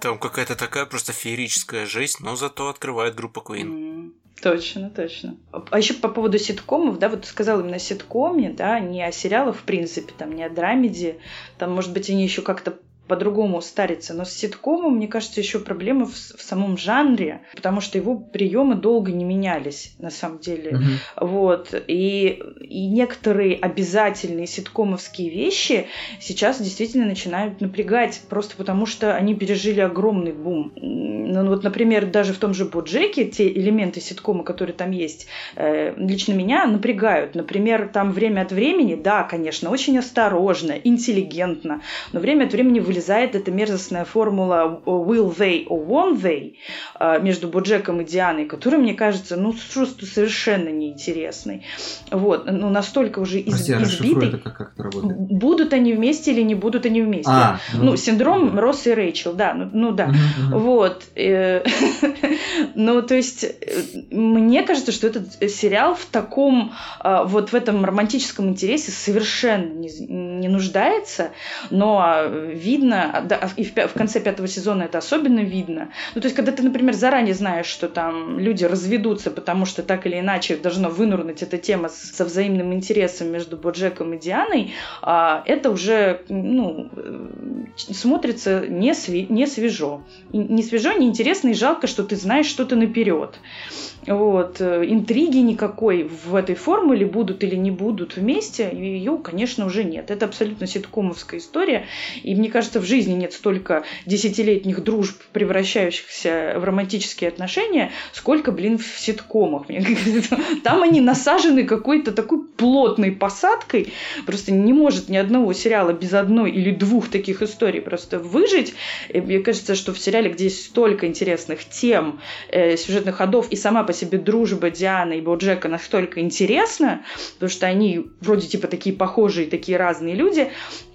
Там какая-то такая просто феерическая жизнь, но зато открывает группа Queen. Точно, точно. А еще по поводу ситкомов, да, вот ты сказал именно о ситкоме, да, не о сериалах в принципе, там, не о драмеди, там, может быть, они еще как-то по-другому старится. Но с ситкомом, мне кажется, еще проблема в, в самом жанре, потому что его приемы долго не менялись, на самом деле. Mm-hmm. Вот. И, и некоторые обязательные ситкомовские вещи сейчас действительно начинают напрягать, просто потому что они пережили огромный бум. Ну, вот, например, даже в том же Боджеке те элементы ситкома, которые там есть, э, лично меня напрягают. Например, там время от времени, да, конечно, очень осторожно, интеллигентно, но время от времени вы вылезает эта мерзостная формула will they or won't they а, между Боджеком и Дианой, которая, мне кажется, ну, просто совершенно неинтересной. Вот, ну, настолько уже из, Прости, избитой. Это как, как это работает? Будут они вместе или не будут они вместе? А, ну, ну, синдром да. Росса и Рэйчел, да, ну, ну да. Вот. Э, ну, то есть, э, мне кажется, что этот сериал в таком, вот в этом романтическом интересе совершенно не, не нуждается, но а, видно, видно, да, и в, в конце пятого сезона это особенно видно. Ну, то есть, когда ты, например, заранее знаешь, что там люди разведутся, потому что так или иначе должна вынурнуть эта тема со взаимным интересом между Боджеком и Дианой, а, это уже, ну, э, смотрится не, сви, не свежо. Не свежо, не интересно, и жалко, что ты знаешь что-то наперед. Вот. Э, интриги никакой в этой формуле будут или не будут вместе, ее, конечно, уже нет. Это абсолютно ситкомовская история. И мне кажется, в жизни нет столько десятилетних дружб, превращающихся в романтические отношения, сколько, блин, в ситкомах. Там они насажены какой-то такой плотной посадкой. Просто не может ни одного сериала без одной или двух таких историй просто выжить. И мне кажется, что в сериале, где есть столько интересных тем, э, сюжетных ходов, и сама по себе дружба Дианы и Боджека настолько интересна, потому что они вроде типа такие похожие, такие разные люди,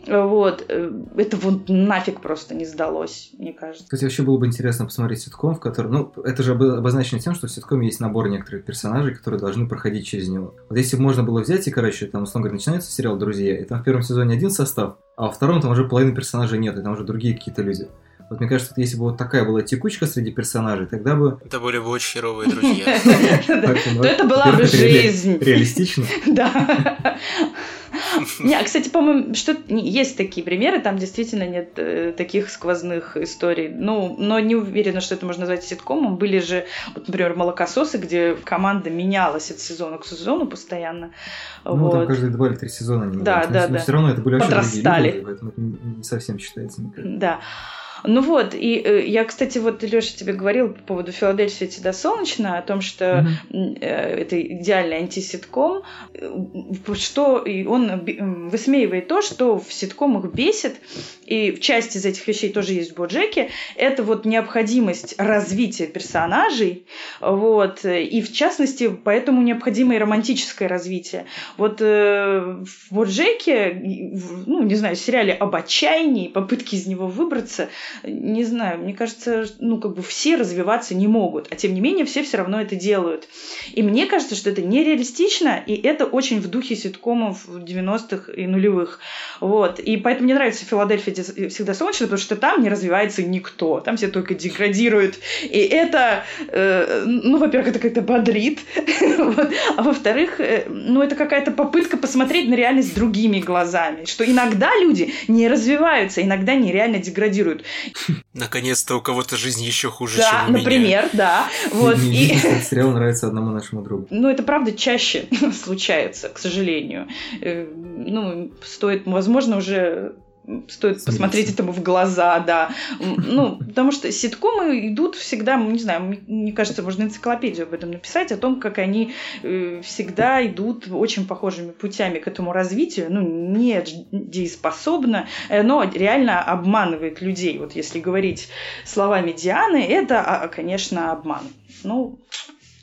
вот, э, это вот нафиг просто не сдалось, мне кажется. Кстати, вообще было бы интересно посмотреть ситком, в котором, ну, это же обозначено тем, что в ситкоме есть набор некоторых персонажей, которые должны проходить через него. Вот если бы можно было взять и, короче, там, условно говоря, начинается сериал «Друзья», и там в первом сезоне один состав, а во втором там уже половины персонажей нет, и там уже другие какие-то люди. Вот мне кажется, если бы вот такая была текучка среди персонажей, тогда бы... Это были бы очень херовые друзья. То это была бы жизнь. Реалистично. Да. Не, а, кстати, по-моему, что есть такие примеры, там действительно нет э, таких сквозных историй. Ну, но не уверена, что это можно назвать ситкомом. Были же, вот, например, молокососы, где команда менялась от сезона к сезону постоянно. Ну, вот. там каждые два или три сезона они Да, да, да. Но все равно это были очень Подрастали. другие люди, поэтому это не совсем считается, кажется. Да. Ну вот, и э, я, кстати, вот, Леша, тебе говорил по поводу Филадельфии всегда солнечно, о том, что mm-hmm. это идеальный антиситком, э, что и он высмеивает то, что в ситкомах бесит, и в части из этих вещей тоже есть в Боджеке, это вот необходимость развития персонажей, вот, и в частности, поэтому необходимо и романтическое развитие. Вот в Боджеке, ну, не знаю, в сериале об отчаянии, попытки из него выбраться, не знаю, мне кажется, ну, как бы все развиваться не могут, а тем не менее все все равно это делают. И мне кажется, что это нереалистично, и это очень в духе ситкомов 90-х и нулевых. Вот. И поэтому мне нравится Филадельфия всегда солнечно, потому что там не развивается никто, там все только деградируют. И это, э, ну, во-первых, это как-то бодрит, а во-вторых, э, ну, это какая-то попытка посмотреть на реальность другими глазами, что иногда люди не развиваются, иногда нереально деградируют. Наконец-то у кого-то жизнь еще хуже, да, чем у например, да. Вот, и... Сериал нравится одному нашему другу. Ну, это правда чаще случается, к сожалению. Э, ну, стоит, возможно, уже стоит Смириться. посмотреть этому в глаза, да. Ну, потому что ситкомы идут всегда, не знаю, мне кажется, можно энциклопедию об этом написать, о том, как они э, всегда идут очень похожими путями к этому развитию. Ну, не дееспособно, э, но реально обманывает людей. Вот если говорить словами Дианы, это, а, конечно, обман. Ну,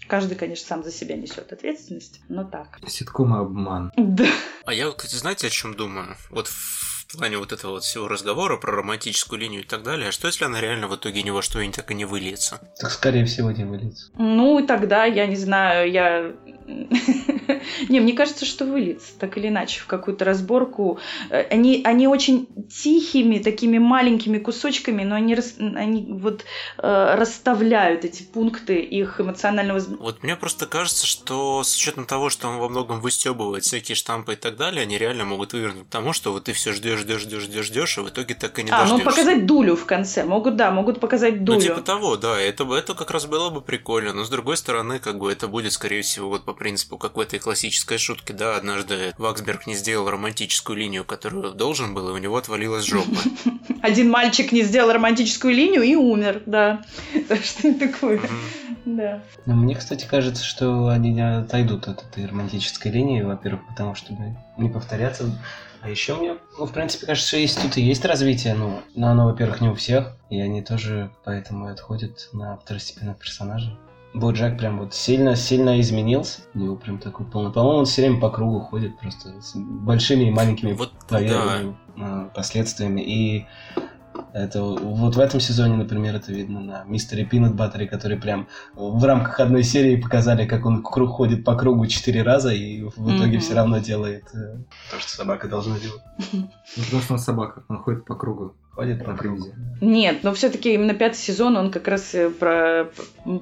Каждый, конечно, сам за себя несет ответственность, но так. Ситком обман. Да. А я, кстати, знаете, о чем думаю? Вот в в плане вот этого вот всего разговора про романтическую линию и так далее, а что если она реально в итоге ни во что и так и не выльется? Так скорее всего не выльется. Ну, тогда, я не знаю, я... Не, мне кажется, что выльется, так или иначе, в какую-то разборку. Э, они, они очень тихими, такими маленькими кусочками, но они, они вот э, расставляют эти пункты их эмоционального... Вот мне просто кажется, что с учетом того, что он во многом выстебывает всякие штампы и так далее, они реально могут вывернуть к тому, что вот ты все ждешь ждешь, ждешь, ждешь, ждешь, а в итоге так и не а, дождешься. ну показать дулю в конце. Могут, да, могут показать дулю. Ну, типа того, да, это, это как раз было бы прикольно. Но с другой стороны, как бы это будет, скорее всего, вот по принципу какой-то классической шутки, да, однажды Ваксберг не сделал романтическую линию, которую должен был, и у него отвалилась жопа. Один мальчик не сделал романтическую линию и умер, да. Что такое. Да. Но мне, кстати, кажется, что они не отойдут от этой романтической линии, во-первых, потому что не повторяться а еще мне, ну, в принципе, кажется, что есть тут и есть развитие, ну, но оно, во-первых, не у всех, и они тоже поэтому отходят на второстепенных персонажей. Боджек прям вот сильно-сильно изменился. У него прям такой полный. По-моему, он все время по кругу ходит просто с большими и маленькими вот, да. А, последствиями. И это вот в этом сезоне, например, это видно на мистере Пинат Баттере, который прям в рамках одной серии показали, как он круг ходит по кругу четыре раза и в итоге mm-hmm. все равно делает э, то, что собака должна делать. Ну, потому что он собака, он ходит по кругу. Ходит на привязи. Нет, но все-таки именно пятый сезон, он как раз э, про,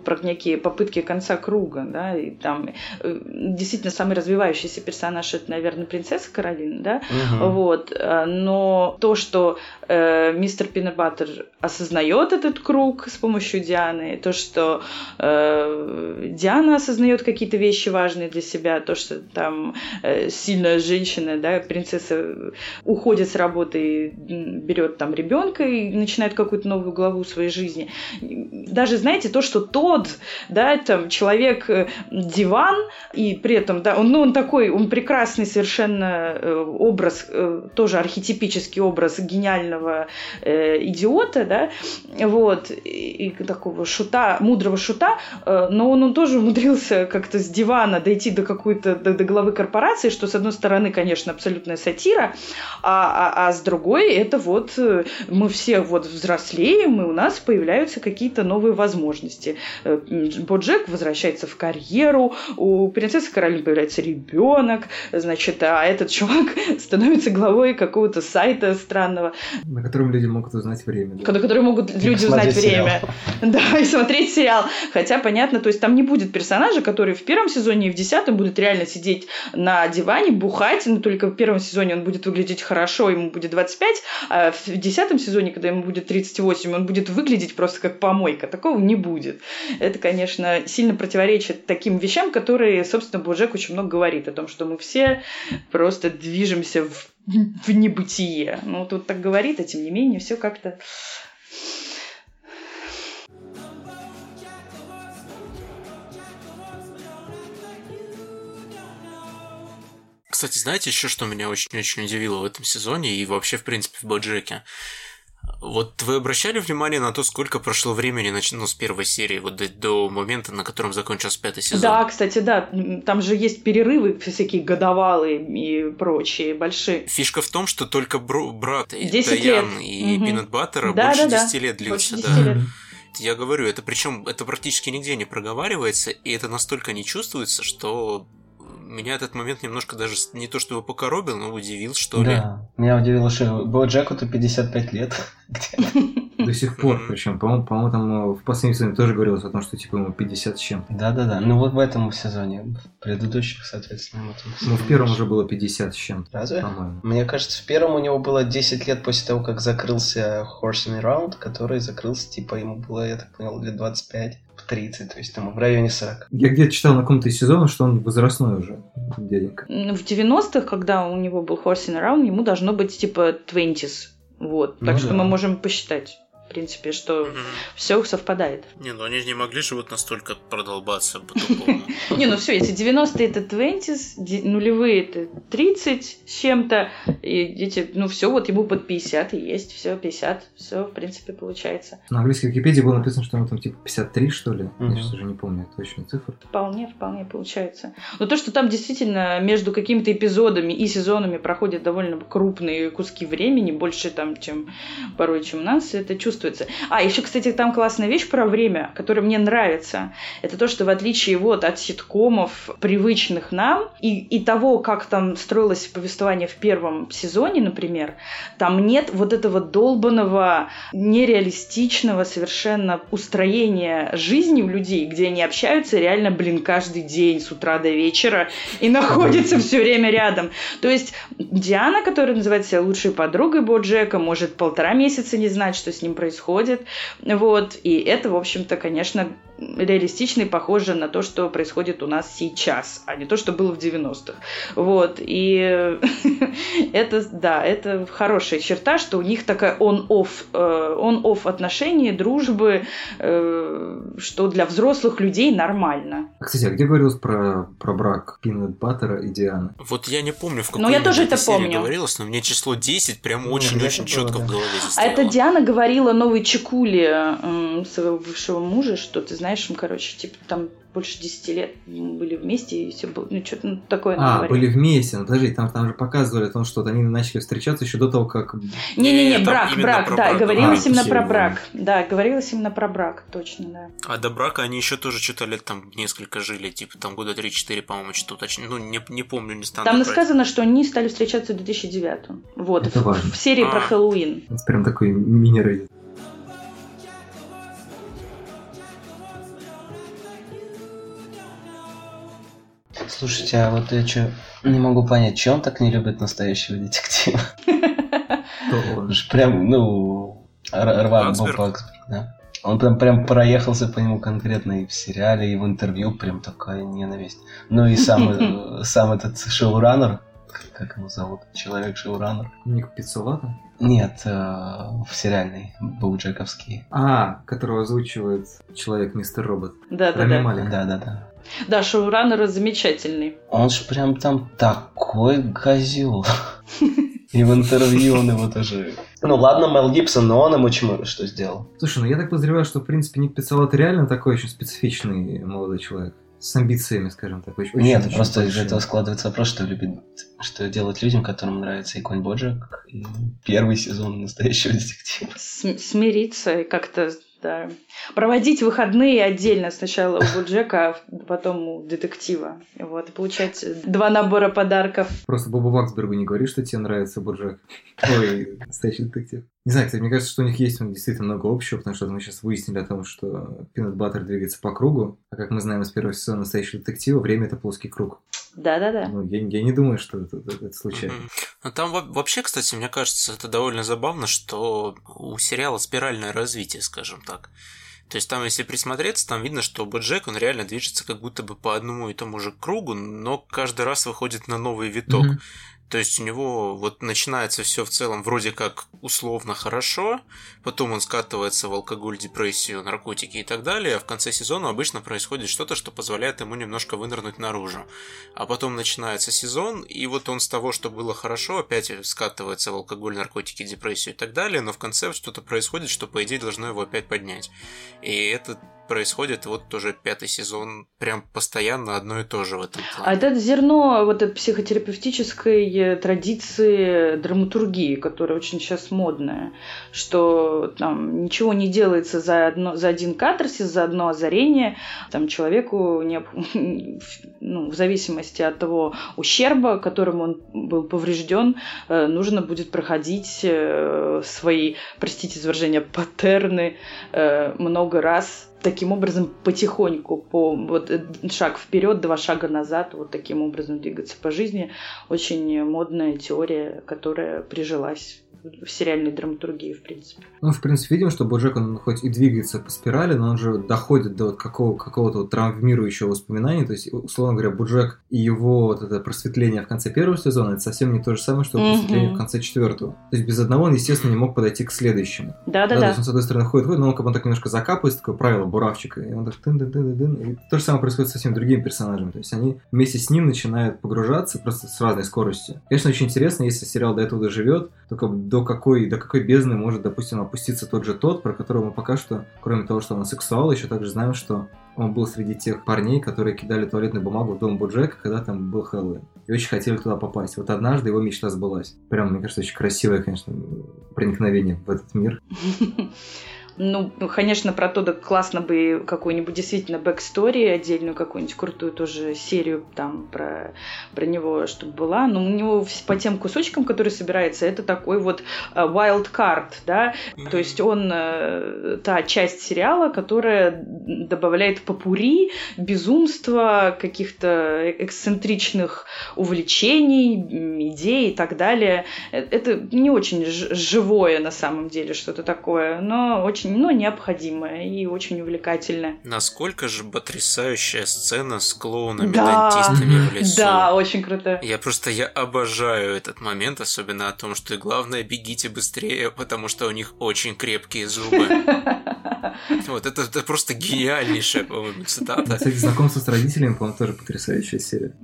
про некие попытки конца круга, да, и там э, действительно самый развивающийся персонаж это, наверное, принцесса Каролина, да, Мгм. вот, э, но то, что э, мистер Пиннебаттер осознает этот круг с помощью Дианы, то, что э, Диана осознает какие-то вещи важные для себя, то, что там э, сильная женщина, да, принцесса уходит с работы и берет там ребенка и начинает какую-то новую главу своей жизни. Даже, знаете, то, что тот, да, там, человек э, диван, и при этом, да, он, ну, он такой, он прекрасный совершенно э, образ, э, тоже архетипический образ гениального идиота, да, вот, и, такого шута, мудрого шута, но он, он тоже умудрился как-то с дивана дойти до какой-то, до, до главы корпорации, что, с одной стороны, конечно, абсолютная сатира, а, а, а с другой, это вот мы все вот взрослеем, и у нас появляются какие-то новые возможности. Э, Боджек возвращается в карьеру, у принцессы Каролины появляется ребенок, значит, а этот чувак становится главой какого-то сайта странного, На котором люди могут узнать время. да. на который могут люди узнать сериал. время. Да, и смотреть сериал. Хотя, понятно, то есть там не будет персонажа, который в первом сезоне и в десятом будет реально сидеть на диване, бухать, но только в первом сезоне он будет выглядеть хорошо, ему будет 25, а в десятом сезоне, когда ему будет 38, он будет выглядеть просто как помойка. Такого не будет. Это, конечно, сильно противоречит таким вещам, которые, собственно, Боджек очень много говорит о том, что мы все просто движемся в, в небытие. Ну, тут так говорит, а тем не менее, все как-то Кстати, знаете еще, что меня очень-очень удивило в этом сезоне и вообще, в принципе, в Боджеке? Вот вы обращали внимание на то, сколько прошло времени, нач- ну, с первой серии, вот до, до момента, на котором закончился пятый сезон? Да, кстати, да. Там же есть перерывы всякие годовалые и прочие большие. Фишка в том, что только бро- брат и 10 Даян лет. и Мгм. Пинат Баттера Да, больше да, да. 10 лет длился, Больше да. 10 лет. Я говорю, это причем это практически нигде не проговаривается, и это настолько не чувствуется, что меня этот момент немножко даже не то чтобы покоробил, но удивил, что ли. Да. Меня удивило, что Боджеку-то 55 лет. До сих пор, причем, по-моему, по-моему, там э, в последнем сезоне тоже говорилось о том, что типа ему 50 с чем. Да-да-да. Ну вот в этом сезоне. В предыдущих, соответственно, в этом Ну, в первом уже было 50 с чем, Разве? по-моему. Мне кажется, в первом у него было 10 лет после того, как закрылся Horsing Round, который закрылся, типа, ему было, я так понял, лет 25 30, то есть там в районе 40. Я где-то читал на каком-то из сезонов, что он возрастной уже, дяденька. В 90-х, когда у него был Horsing Around, ему должно быть типа 20s. Вот. Ну так что да. мы можем посчитать, в принципе, что Мгм. все совпадает. Не, ну они же не могли же вот настолько продолбаться по-тупому. Не, ну все, если 90-е это 20s, де- нулевые это 30 с чем-то, и эти, ну все, вот ему под 50 и есть, все, 50, все, в принципе, получается. На английской Википедии было написано, что ему там типа 53, что ли. Я сейчас уже не помню точную цифру. Вполне, вполне получается. Но то, что там действительно между какими-то эпизодами и сезонами проходят довольно крупные куски времени, больше там, чем порой, чем у нас, это чувствуется. А, еще, кстати, там классная вещь про время, которая мне нравится. Это то, что в отличие вот от ситкомов, привычных нам, и, и того, как там строилось повествование в первом сезоне, например, там нет вот этого долбанного, нереалистичного совершенно устроения жизни у людей, где они общаются реально, блин, каждый день с утра до вечера и находятся все время рядом. То есть Диана, которая называет себя лучшей подругой Боджека, может полтора месяца не знать, что с ним происходит. Вот. И это, в общем-то, конечно, реалистично и похоже на то, что происходит у нас сейчас, а не то, что было в 90-х. Вот. И это, да, это хорошая черта, что у них такая on-off, э, on-off отношения, дружбы, э, что для взрослых людей нормально. А, кстати, а где говорилось про, про брак Пинет Баттера и Дианы? Вот я не помню, в какой Ну, я тоже это серии помню. говорилось, но мне число 10 прям Ну, очень-очень было, четко да. в голове А застряло. это Диана говорила новой Чекуле своего бывшего мужа, что ты знаешь, знаешь, им, короче, типа там больше 10 лет были вместе, и все было, ну, что-то ну, такое А, наговорили. были вместе, ну подожди, там, там же показывали о том, что они начали встречаться еще до того, как... Не-не-не, брак, брак, про да, брак говорилось было. именно А, про брак. Да, говорилось именно про брак, точно, да. А до брака они еще тоже что-то лет там несколько жили, типа там года 3-4, по-моему, что-то точно. Ну, не, не помню, не стану. Там брать. сказано, что они стали встречаться в 2009 Вот, Это в, важно. в серии про А. Хэллоуин. Это прям такой мини-рэддит. Слушайте, а вот я что, не могу понять, чем он так не любит настоящего детектива? Прям, ну, рвак был да. Он прям, прям проехался по нему конкретно и в сериале, и в интервью, прям такая ненависть. Ну и сам, э, сам этот шоураннер, как- его зовут, человек-шоураннер. Ник Пиццулата? Нет, э, в сериальный, Боуджековский. А, которого озвучивает человек Мистер Робот. Рами Да-да-да. Малик. Да-да-да. Да, шоураннер замечательный. Он же прям там такой козел. И в интервью он его тоже... Ну ладно, Мел Гибсон, но он ему чему что сделал? Слушай, ну я так подозреваю, что, в принципе, Ник Пиццулат реально такой очень специфичный молодой человек. С амбициями, скажем так. очень- Нет, очень просто из большими. этого складывается вопрос, что любит, что делать людям, которым нравится и Конь Боджек, и первый сезон настоящего детектива. См- смириться и как-то, да. Проводить выходные отдельно. Сначала у Джека, а потом у детектива. Вот, получать два набора подарков. Просто Бобу Ваксбергу не говори, что тебе нравится Буржак. Ой, настоящий детектив. Не знаю, кстати, мне кажется, что у них есть действительно много общего, потому что мы сейчас выяснили о том, что Пинат Баттер двигается по кругу, а как мы знаем из первого сезона настоящего детектива, время это плоский круг. Да-да-да. Ну, я, я не думаю, что это, это- это случайно. Ну, Там во- вообще, кстати, мне кажется, это довольно забавно, что у сериала спиральное развитие, скажем так. То есть там, если присмотреться, там видно, что Боджек, он реально движется как будто бы по одному и тому же кругу, но каждый раз выходит на новый виток. Мгм. То есть у него вот начинается все в целом вроде как условно хорошо, потом он скатывается в алкоголь, депрессию, наркотики и так далее, а в конце сезона обычно происходит что-то, что позволяет ему немножко вынырнуть наружу. А потом начинается сезон, и вот он с того, что было хорошо, опять скатывается в алкоголь, наркотики, депрессию и так далее, но в конце что-то происходит, что по идее должно его опять поднять. И это происходит вот тоже пятый сезон, прям постоянно одно и то же в этом А плане. это зерно вот этой психотерапевтической э, традиции драматургии, которая очень сейчас модная, что там ничего не делается за, одно, за один катарсис, за одно озарение. Там человеку, необ- ну, в зависимости от того ущерба, которым он был поврежден, э, нужно будет проходить э, свои, простите за паттерны много раз таким образом потихоньку по вот э, шаг вперед, два шага назад, вот таким образом двигаться по жизни. Очень модная теория, которая прижилась в сериальной драматургии, в принципе. Ну, в принципе, видим, что Боджек, он хоть и двигается по спирали, но он же доходит до вот какого, какого-то вот травмирующего воспоминания. То есть, условно говоря, Боджек и его вот это просветление в конце первого сезона, это совсем не то же самое, что Мгм. просветление в конце четвертого. То есть, без одного он, естественно, не мог подойти к следующему. Да, то Да-да-да. есть он, с одной стороны, ходит, ходит, но он как бы так немножко закапывается, такое правило буравчика, и он так тын -дын -дын, И то же самое происходит со всеми другими персонажами. То есть они вместе с ним начинают погружаться просто с разной скоростью. Конечно, очень интересно, если сериал до этого доживет, то как бы до какой, до какой бездны может, допустим, опуститься тот же тот, про которого мы пока что, кроме того, что он сексуал, еще также знаем, что он был среди тех парней, которые кидали туалетную бумагу в дом БоДжека, когда там был Хэллоуин. И очень хотели туда попасть. Вот однажды его мечта сбылась. Прям, мне кажется, очень красивое, конечно, проникновение в этот мир. Ну, конечно, про Тодда классно бы какую-нибудь действительно backstory, отдельную какую-нибудь крутую тоже серию там про, про него, чтобы была. Но у него по тем кусочкам, которые собирается, это такой вот э, wild card, да, То есть он э, та часть сериала, которая добавляет попури, безумства, каких-то эксцентричных увлечений, идей и так далее. Э, Это не очень живое на самом деле что-то такое, но очень ну, необходимое и очень увлекательное. Насколько же потрясающая сцена с клоунами, Да, дантистами в лесу. Да, очень круто. Я просто, я обожаю этот момент, особенно о том, что и главное, бегите быстрее, потому что у них очень крепкие зубы. Вот это, это просто гениальнейшая, по-моему, цитата. Кстати, знакомство с родителями, по-моему, тоже потрясающая серия.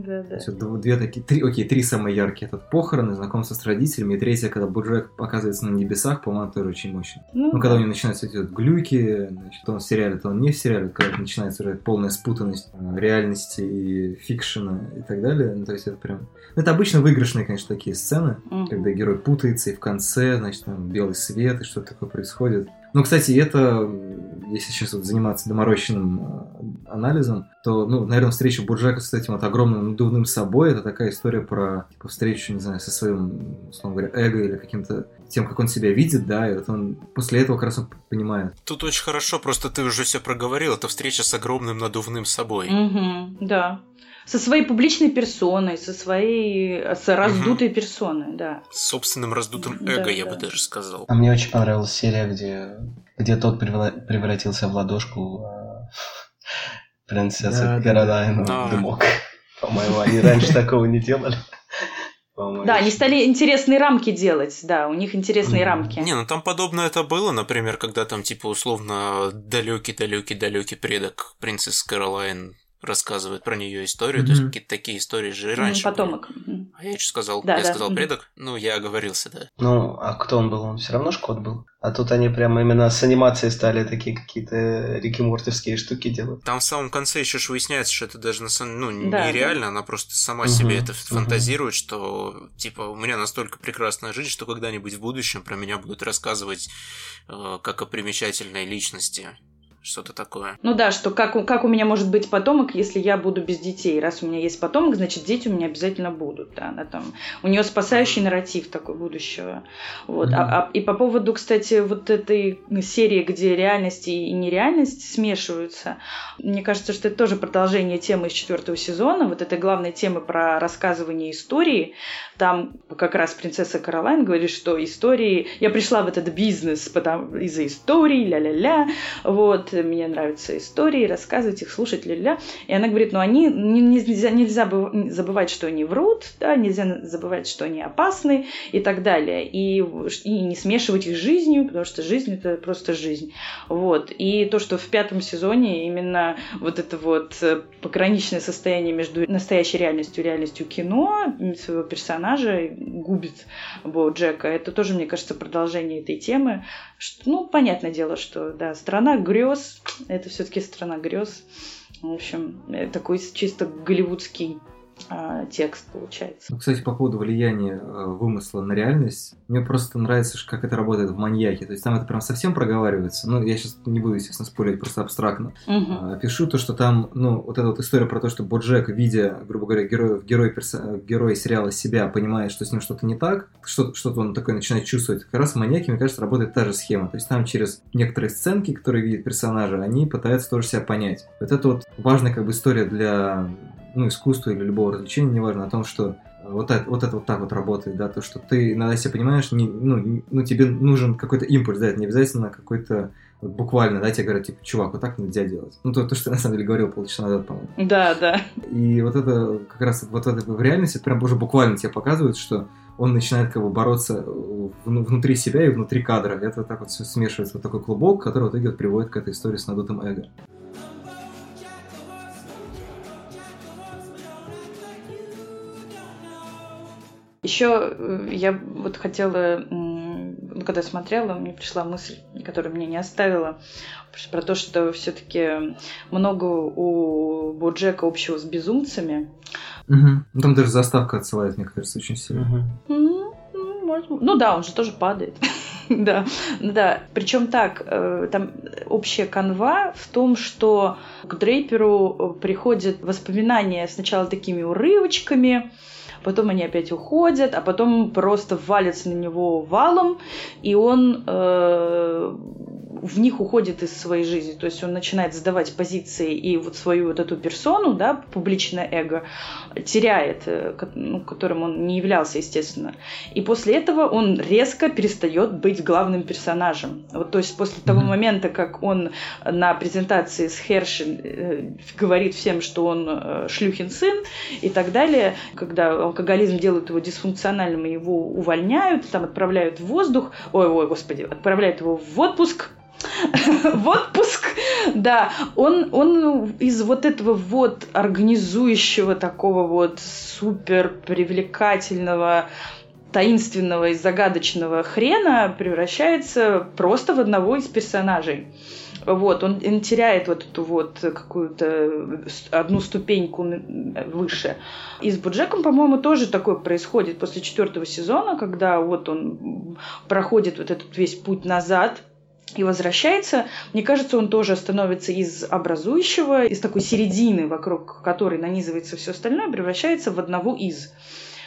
Да, да. Две такие, три, окей, три самые яркие. Этот похороны, знакомство с родителями, и третья, когда Боджек оказывается на небесах, по-моему, тоже очень мощно. Ну, ну когда у него начинаются эти вот глюки, значит, то он в сериале, то он не в сериале, когда начинается уже полная спутанность э, реальности и фикшена и так далее. Ну, то есть это прям... Ну, это обычно выигрышные, конечно, такие сцены, mm. когда герой путается, и в конце, значит, там белый свет, и что-то такое происходит. Ну, кстати, это, если сейчас вот заниматься доморощенным э, анализом, то, ну, наверное, встреча Буржака с этим вот огромным надувным собой, это такая история про типа, встречу, не знаю, со своим, условно говоря, эго или каким-то тем, как он себя видит, да, и вот он после этого как раз он понимает. Тут очень хорошо, просто ты уже все проговорил, это встреча с огромным надувным собой. Угу, да со своей публичной персоной, со своей с раздутой угу. персоной, да. С собственным раздутым эго, да, я да. бы даже сказал. А мне очень понравилась серия, где, где тот превратился в ладошку а... принцессы да, Каролайну да. Дымок. По-моему, они раньше такого не делали. Да, они стали интересные рамки делать, да, у них интересные рамки. Не, ну там подобное это было, например, когда там типа условно далекий-далекий-далекий предок принцессы Каролайн рассказывает про нее историю, mm-hmm. то есть какие-то такие истории же раньше. Потомок. Были. А я что сказал? Да, я да. сказал предок? Ну, я оговорился, да. Ну, а кто он был? Он все равно Шкот был. А тут они прямо именно с анимацией стали такие какие-то Рики Мортовские штуки делать. Там в самом конце еще ж выясняется, что это даже на самом ну, да, нереально, да. она просто сама uh-huh, себе это фантазирует, что типа у меня настолько прекрасная жизнь, что когда-нибудь в будущем про меня будут рассказывать э, как о примечательной личности что-то такое. Ну да, что как, как у меня может быть потомок, если я буду без детей. Раз у меня есть потомок, значит, дети у меня обязательно будут. Да, она там, у нее спасающий нарратив такой будущего. Вот. Mm-hmm. А, а, и по поводу, кстати, вот этой серии, где реальность и нереальность смешиваются, мне кажется, что это тоже продолжение темы из четвертого сезона, вот этой главной темы про рассказывание истории. Там как раз принцесса Каролайн говорит, что истории... Я пришла в этот бизнес потому... из-за истории, ля-ля-ля. Вот мне нравятся истории, рассказывать их, слушать, ля-ля. И она говорит, ну они, нельзя, нельзя забывать, что они врут, да, нельзя забывать, что они опасны и так далее. И, и не смешивать их с жизнью, потому что жизнь это просто жизнь. Вот. И то, что в пятом сезоне именно вот это вот э, пограничное состояние между настоящей реальностью и реальностью кино своего персонажа губит Бо Джека, это тоже, мне кажется, продолжение этой темы. Ну, понятное дело, что, да, страна грез, это все-таки страна грез. В общем, такой чисто голливудский а, текст получается. Кстати, по поводу влияния э, вымысла на реальность, мне просто нравится, как это работает в маньяке. То есть там это прям совсем проговаривается. Ну, я сейчас не буду, естественно, спорить, просто абстрактно. Угу. Пишу то, что там, ну, вот эта вот история про то, что Боджек, видя, грубо говоря, героя, герой, перса, герой сериала себя, понимает, что с ним что-то не так, что, что-то он такое начинает чувствовать. Как раз в маньяке, мне кажется, работает та же схема. То есть там через некоторые сценки, которые видят персонажи, они пытаются тоже себя понять. Вот это вот важная как бы история для ну, искусства или любого развлечения, неважно, о том, что вот это, вот это вот так вот работает, да, то, что ты иногда себе понимаешь, не, ну, ну, тебе нужен какой-то импульс, да, это не обязательно какой-то вот буквально, да, тебе говорят, типа, чувак, вот так нельзя делать. Ну, то, то что ты на самом деле говорил полчаса назад, по-моему. Да, да. И вот это как раз вот это в реальности прям уже буквально тебе показывает, что он начинает как бы бороться внутри себя и внутри кадра. Это так вот все смешивается, вот такой клубок, который в итоге вот приводит к этой истории с надутым эго. Еще э, я вот хотела, ну, когда смотрела, мне пришла мысль, которая меня не оставила, про то, что все-таки много у Боджека общего с безумцами. Угу. Там даже заставка отсылает, мне кажется, очень сильно. Угу. Ну да, он же тоже падает. да, да. Причем так, э, там общая канва в том, что к Дрейперу приходят воспоминания сначала такими урывочками, потом они опять уходят, а потом просто валятся на него валом, и он э, в них уходит из своей жизни. То есть он начинает сдавать позиции и вот свою вот эту персону, да, публичное эго, теряет, э, ну, которым он не являлся, естественно. И после этого он резко перестает быть главным персонажем. Вот, то есть после того момента, как он на презентации с Херши э, говорит всем, что он э, шлюхин сын и так далее, когда алкоголизм делает его дисфункциональным, его увольняют, там отправляют в воздух, ой, ой, господи, отправляют его в отпуск, в отпуск, да, он, он из вот этого вот организующего такого вот супер привлекательного таинственного и загадочного хрена превращается просто в одного из персонажей. Вот, он, он теряет вот эту вот какую-то одну ступеньку выше. И с Буджеком, по-моему, тоже такое происходит после четвертого сезона, когда вот он проходит вот этот весь путь назад, и возвращается, мне кажется, он тоже становится из образующего, из такой середины, вокруг которой нанизывается все остальное, превращается в одного из.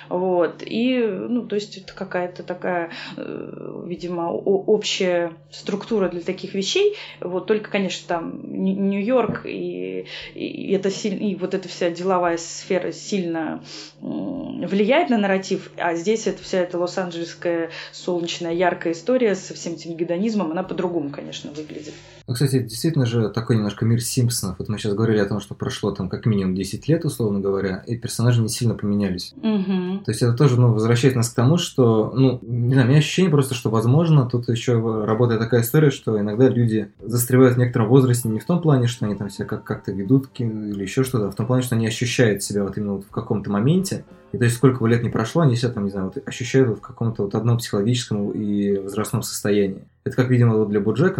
Вот. И, ну, то есть это какая-то такая, э, видимо, общая структура для таких вещей. Вот только, конечно, там Нью-Йорк и, и, это сильно, и вот эта вся деловая сфера сильно влияет на нарратив, а здесь это вся эта лос-анджелесская солнечная яркая история со всем этим гедонизмом, она по-другому, конечно, выглядит. Ну, кстати, действительно же такой немножко мир Симпсонов. Вот мы сейчас говорили о том, что прошло там как минимум 10 лет, условно говоря, и персонажи не сильно поменялись. Угу. То есть это тоже ну, возвращает нас к тому, что, ну, не знаю, у меня ощущение просто, что, возможно, тут еще работает такая история, что иногда люди застревают в некотором возрасте не в том плане, что они там себя как- как-то ведут или еще что-то, а в том плане, что они ощущают себя вот именно вот в каком-то моменте, и то есть сколько бы лет не прошло, они себя там, не знаю, вот ощущают вот в каком-то вот одном психологическом и возрастном состоянии. Это как, видимо, вот для Буджека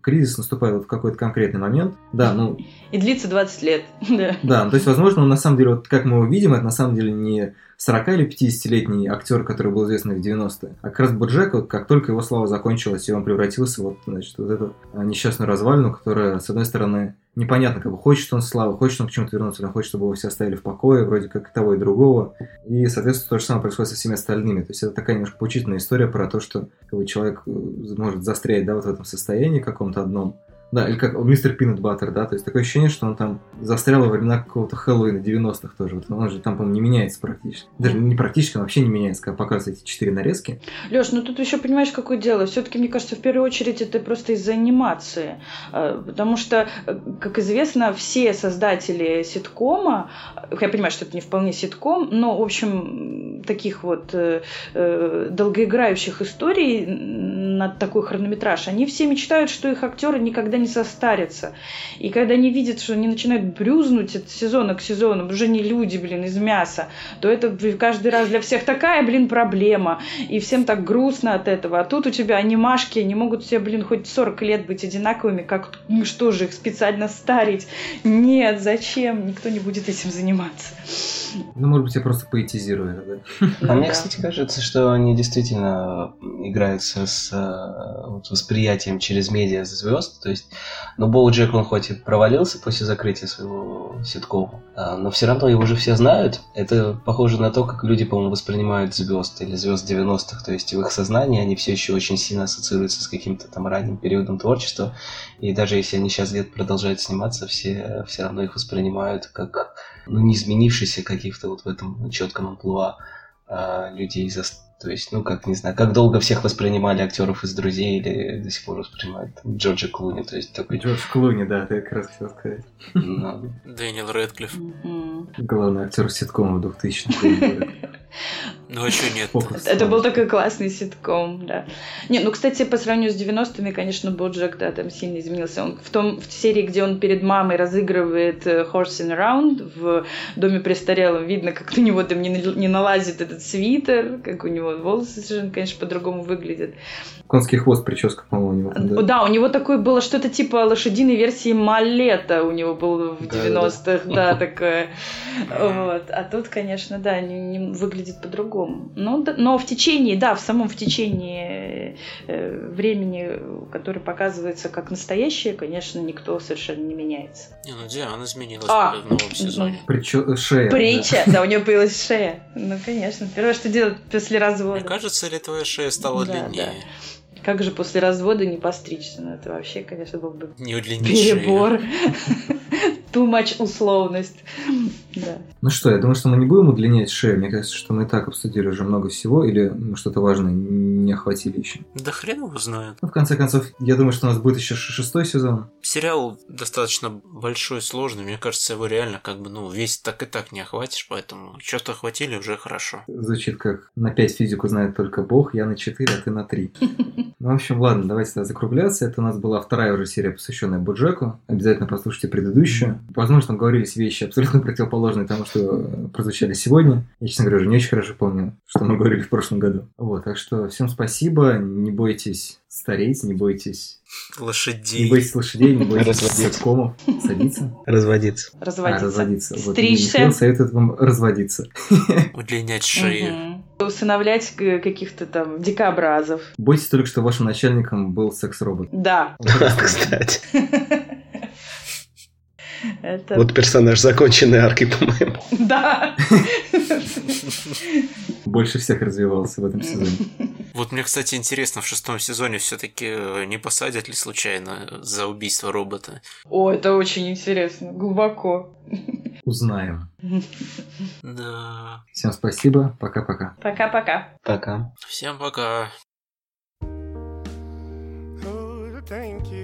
кризис наступает вот в какой-то конкретный момент. Да, ну... И длится 20 лет. да. Да, ну, то есть, возможно, он на самом деле, вот как мы его видим, это на самом деле не 40 или 50-летний актер, который был известный в 90-е. А как раз Боджек, вот как только его слава закончилась, и он превратился вот, значит, вот эту а, несчастную развалину, которая, с одной стороны, непонятно, как бы хочет он славы, хочет он к чему-то вернуться, или хочет, чтобы его все оставили в покое, вроде как и того, и другого. И, соответственно, то же самое происходит со всеми остальными. То есть это такая немножко поучительная история про то, что как бы, человек э, может застрять да, вот в этом состоянии каком-то одном, да, или как мистер Пинат Баттер, да, то есть такое ощущение, что он там застрял во времена какого-то Хэллоуина 90-х тоже. Вот он же там, по-моему, не меняется практически. Даже не практически, он вообще не меняется, когда показывают эти четыре нарезки. Леш, ну тут еще понимаешь, какое дело. Все-таки, мне кажется, в первую очередь это просто из-за анимации. Э, потому что, э, как известно, все создатели ситкома, я понимаю, что это не вполне ситком, но, в общем, таких вот э, долгоиграющих историй на такой хронометраж, они все мечтают, что их актеры никогда не состарятся. И когда они видят, что они начинают брюзнуть от сезона к сезону, уже не люди, блин, из мяса, то это каждый раз для всех такая, блин, проблема. И всем так грустно от этого. А тут у тебя анимашки, они могут все, блин, хоть 40 лет быть одинаковыми, как, ну что же, их специально старить? Нет, зачем? Никто не будет этим заниматься. Ну, может быть, я просто поэтизирую это, да? А мне, кстати, кажется, что они действительно играются с э, вот, восприятием через медиа звезд. То есть, ну, Боу Джек, он хоть и провалился после закрытия своего ситкома, а, но все равно его уже все знают. Это похоже на то, как люди, по-моему, воспринимают звезд или звезд 90-х. То есть, в их сознании они все еще очень сильно ассоциируются с каким-то там ранним периодом творчества. И даже если они сейчас где-то продолжают сниматься, все все равно их воспринимают как ну, не изменившийся каких-то вот в этом четком амплуа а, людей за то есть, ну, как, не знаю, как долго всех воспринимали актеров из «Друзей» или до сих пор воспринимают там, Джорджа Клуни, то есть такой... Джордж Клуни, да, ты как раз хотел сказать. Ну, Дэниел Рэдклифф. Главный актер ситкома 2000-х. Ну а что нет? Фокус. Это был такой классный ситком, да. Не, ну, кстати, по сравнению с 90-ми, конечно, Боджек, да, там сильно изменился. Он в том, в серии, где он перед мамой разыгрывает э, Horsing Around в доме престарелом, видно, как у него там не, не налазит этот свитер, как у него волосы совершенно, конечно, по-другому выглядят. Конский хвост, прическа, по-моему, у него. Да. да, у него такое было что-то типа лошадиной версии Малета у него было в 90-х, да, такое. Вот. А тут, конечно, да, не, не выглядит по-другому. Но, но в течение, да, в самом в течении э, времени, которое показывается как настоящее, конечно, никто совершенно не меняется. Не, ну Диана изменилась А, в новом сезоне. Причё... Шея. Притча, да, у нее появилась шея. Ну, конечно. Первое, что делать после Мне развода. кажется, ли твоя шея стала Да, длиннее? Как же после развода не постричься? Ну, это вообще, конечно, был бы Не перебор. Too much условность. Да. Ну что, я думаю, что мы не будем удлинять шею. Мне кажется, что мы и так обсудили уже много всего, или мы что-то важное не охватили еще. Да хрен его знает. Ну, в конце концов, я думаю, что у нас будет еще шестой сезон. Сериал достаточно большой, сложный. Мне кажется, его реально как бы, ну, весь так и так не охватишь, поэтому что-то охватили уже хорошо. Звучит как на 5 физику знает только Бог, я на 4, а ты на 3. Ну, в общем, ладно, давайте тогда закругляться. Это у нас была вторая уже серия, посвященная Буджеку. Обязательно послушайте предыдущую. Возможно, там говорились вещи абсолютно противоположные тому, что прозвучали сегодня. Я, честно говоря, уже не очень хорошо помню, что мы говорили в прошлом году. Вот, так что всем спасибо. Не бойтесь стареть, не бойтесь... Лошадей. Не бойтесь лошадей, не бойтесь ситкомов. Садиться? Разводиться. Разводиться. А, разводиться. Вот, Стричься. Михаил советует вам разводиться. Удлинять шею. Усыновлять э, каких-то там дикообразов. Бойтесь только, что вашим начальником был секс-робот. Да. Кстати. Это... Вот персонаж законченной арки, по-моему. Да. Больше всех развивался в этом сезоне. Вот мне, кстати, интересно, в шестом сезоне все-таки не посадят ли случайно за убийство робота? О, это очень интересно. Глубоко. Узнаем. Да. Всем спасибо. Пока-пока. Пока-пока. Пока. Всем пока. Thank you.